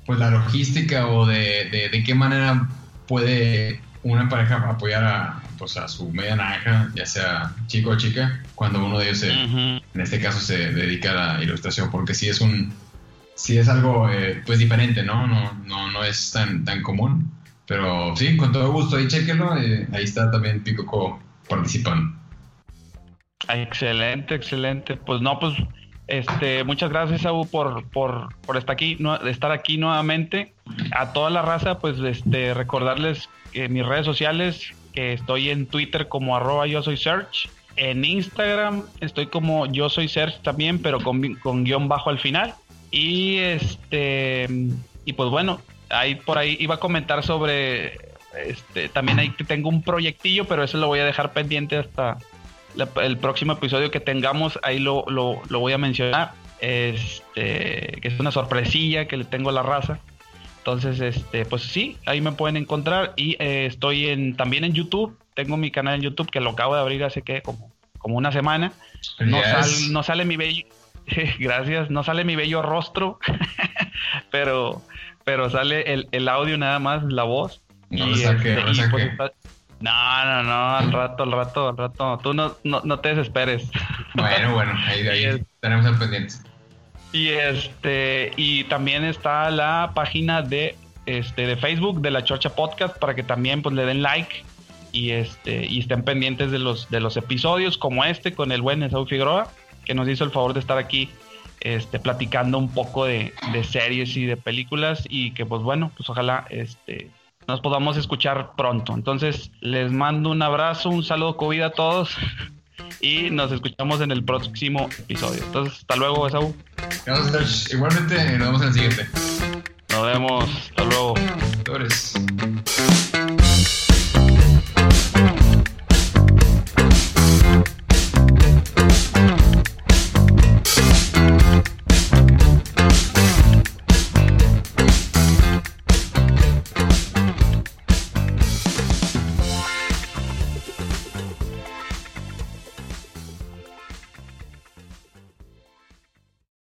pues la logística o de, de, qué manera puede una pareja apoyar a, pues a su media naranja, ya sea chico o chica, cuando uno de ellos, en este caso, se dedica a la ilustración, porque sí es un, sí es algo eh, pues diferente, ¿no? ¿no? No, no es tan, tan común. Pero sí, con todo gusto, ahí chequenlo. Eh, ahí está también Picoco participando. Excelente, excelente. Pues no, pues este, muchas gracias, Saúl, por, por, por estar, aquí, estar aquí nuevamente. A toda la raza, pues este, recordarles que mis redes sociales, que estoy en Twitter como arroba yo soy search, En Instagram estoy como yo soy Serge también, pero con, con guion bajo al final. Y este y pues bueno, ahí por ahí iba a comentar sobre este también ahí tengo un proyectillo, pero eso lo voy a dejar pendiente hasta el próximo episodio que tengamos, ahí lo, lo, lo voy a mencionar. Este, que es una sorpresilla que le tengo a la raza. Entonces, este, pues sí, ahí me pueden encontrar. Y eh, estoy en, también en YouTube. Tengo mi canal en YouTube que lo acabo de abrir hace que como, como una semana. No, no sale mi bello. Gracias, no sale mi bello rostro, pero, pero sale el, el, audio nada más, la voz. No y, este, pues no, no, no, al rato, al rato, al rato. Tú no, no, no te desesperes. Bueno, bueno, ahí, ahí tenemos el pendiente. Y este, y también está la página de este de Facebook de la Chorcha Podcast para que también pues le den like y este y estén pendientes de los de los episodios como este con el buen Esaú Figueroa que nos hizo el favor de estar aquí este platicando un poco de, de series y de películas y que pues bueno pues ojalá este nos podamos escuchar pronto entonces les mando un abrazo un saludo COVID a todos y nos escuchamos en el próximo episodio. Entonces, hasta luego, Esaú. Igualmente, nos vemos en el siguiente. Nos vemos. Hasta luego.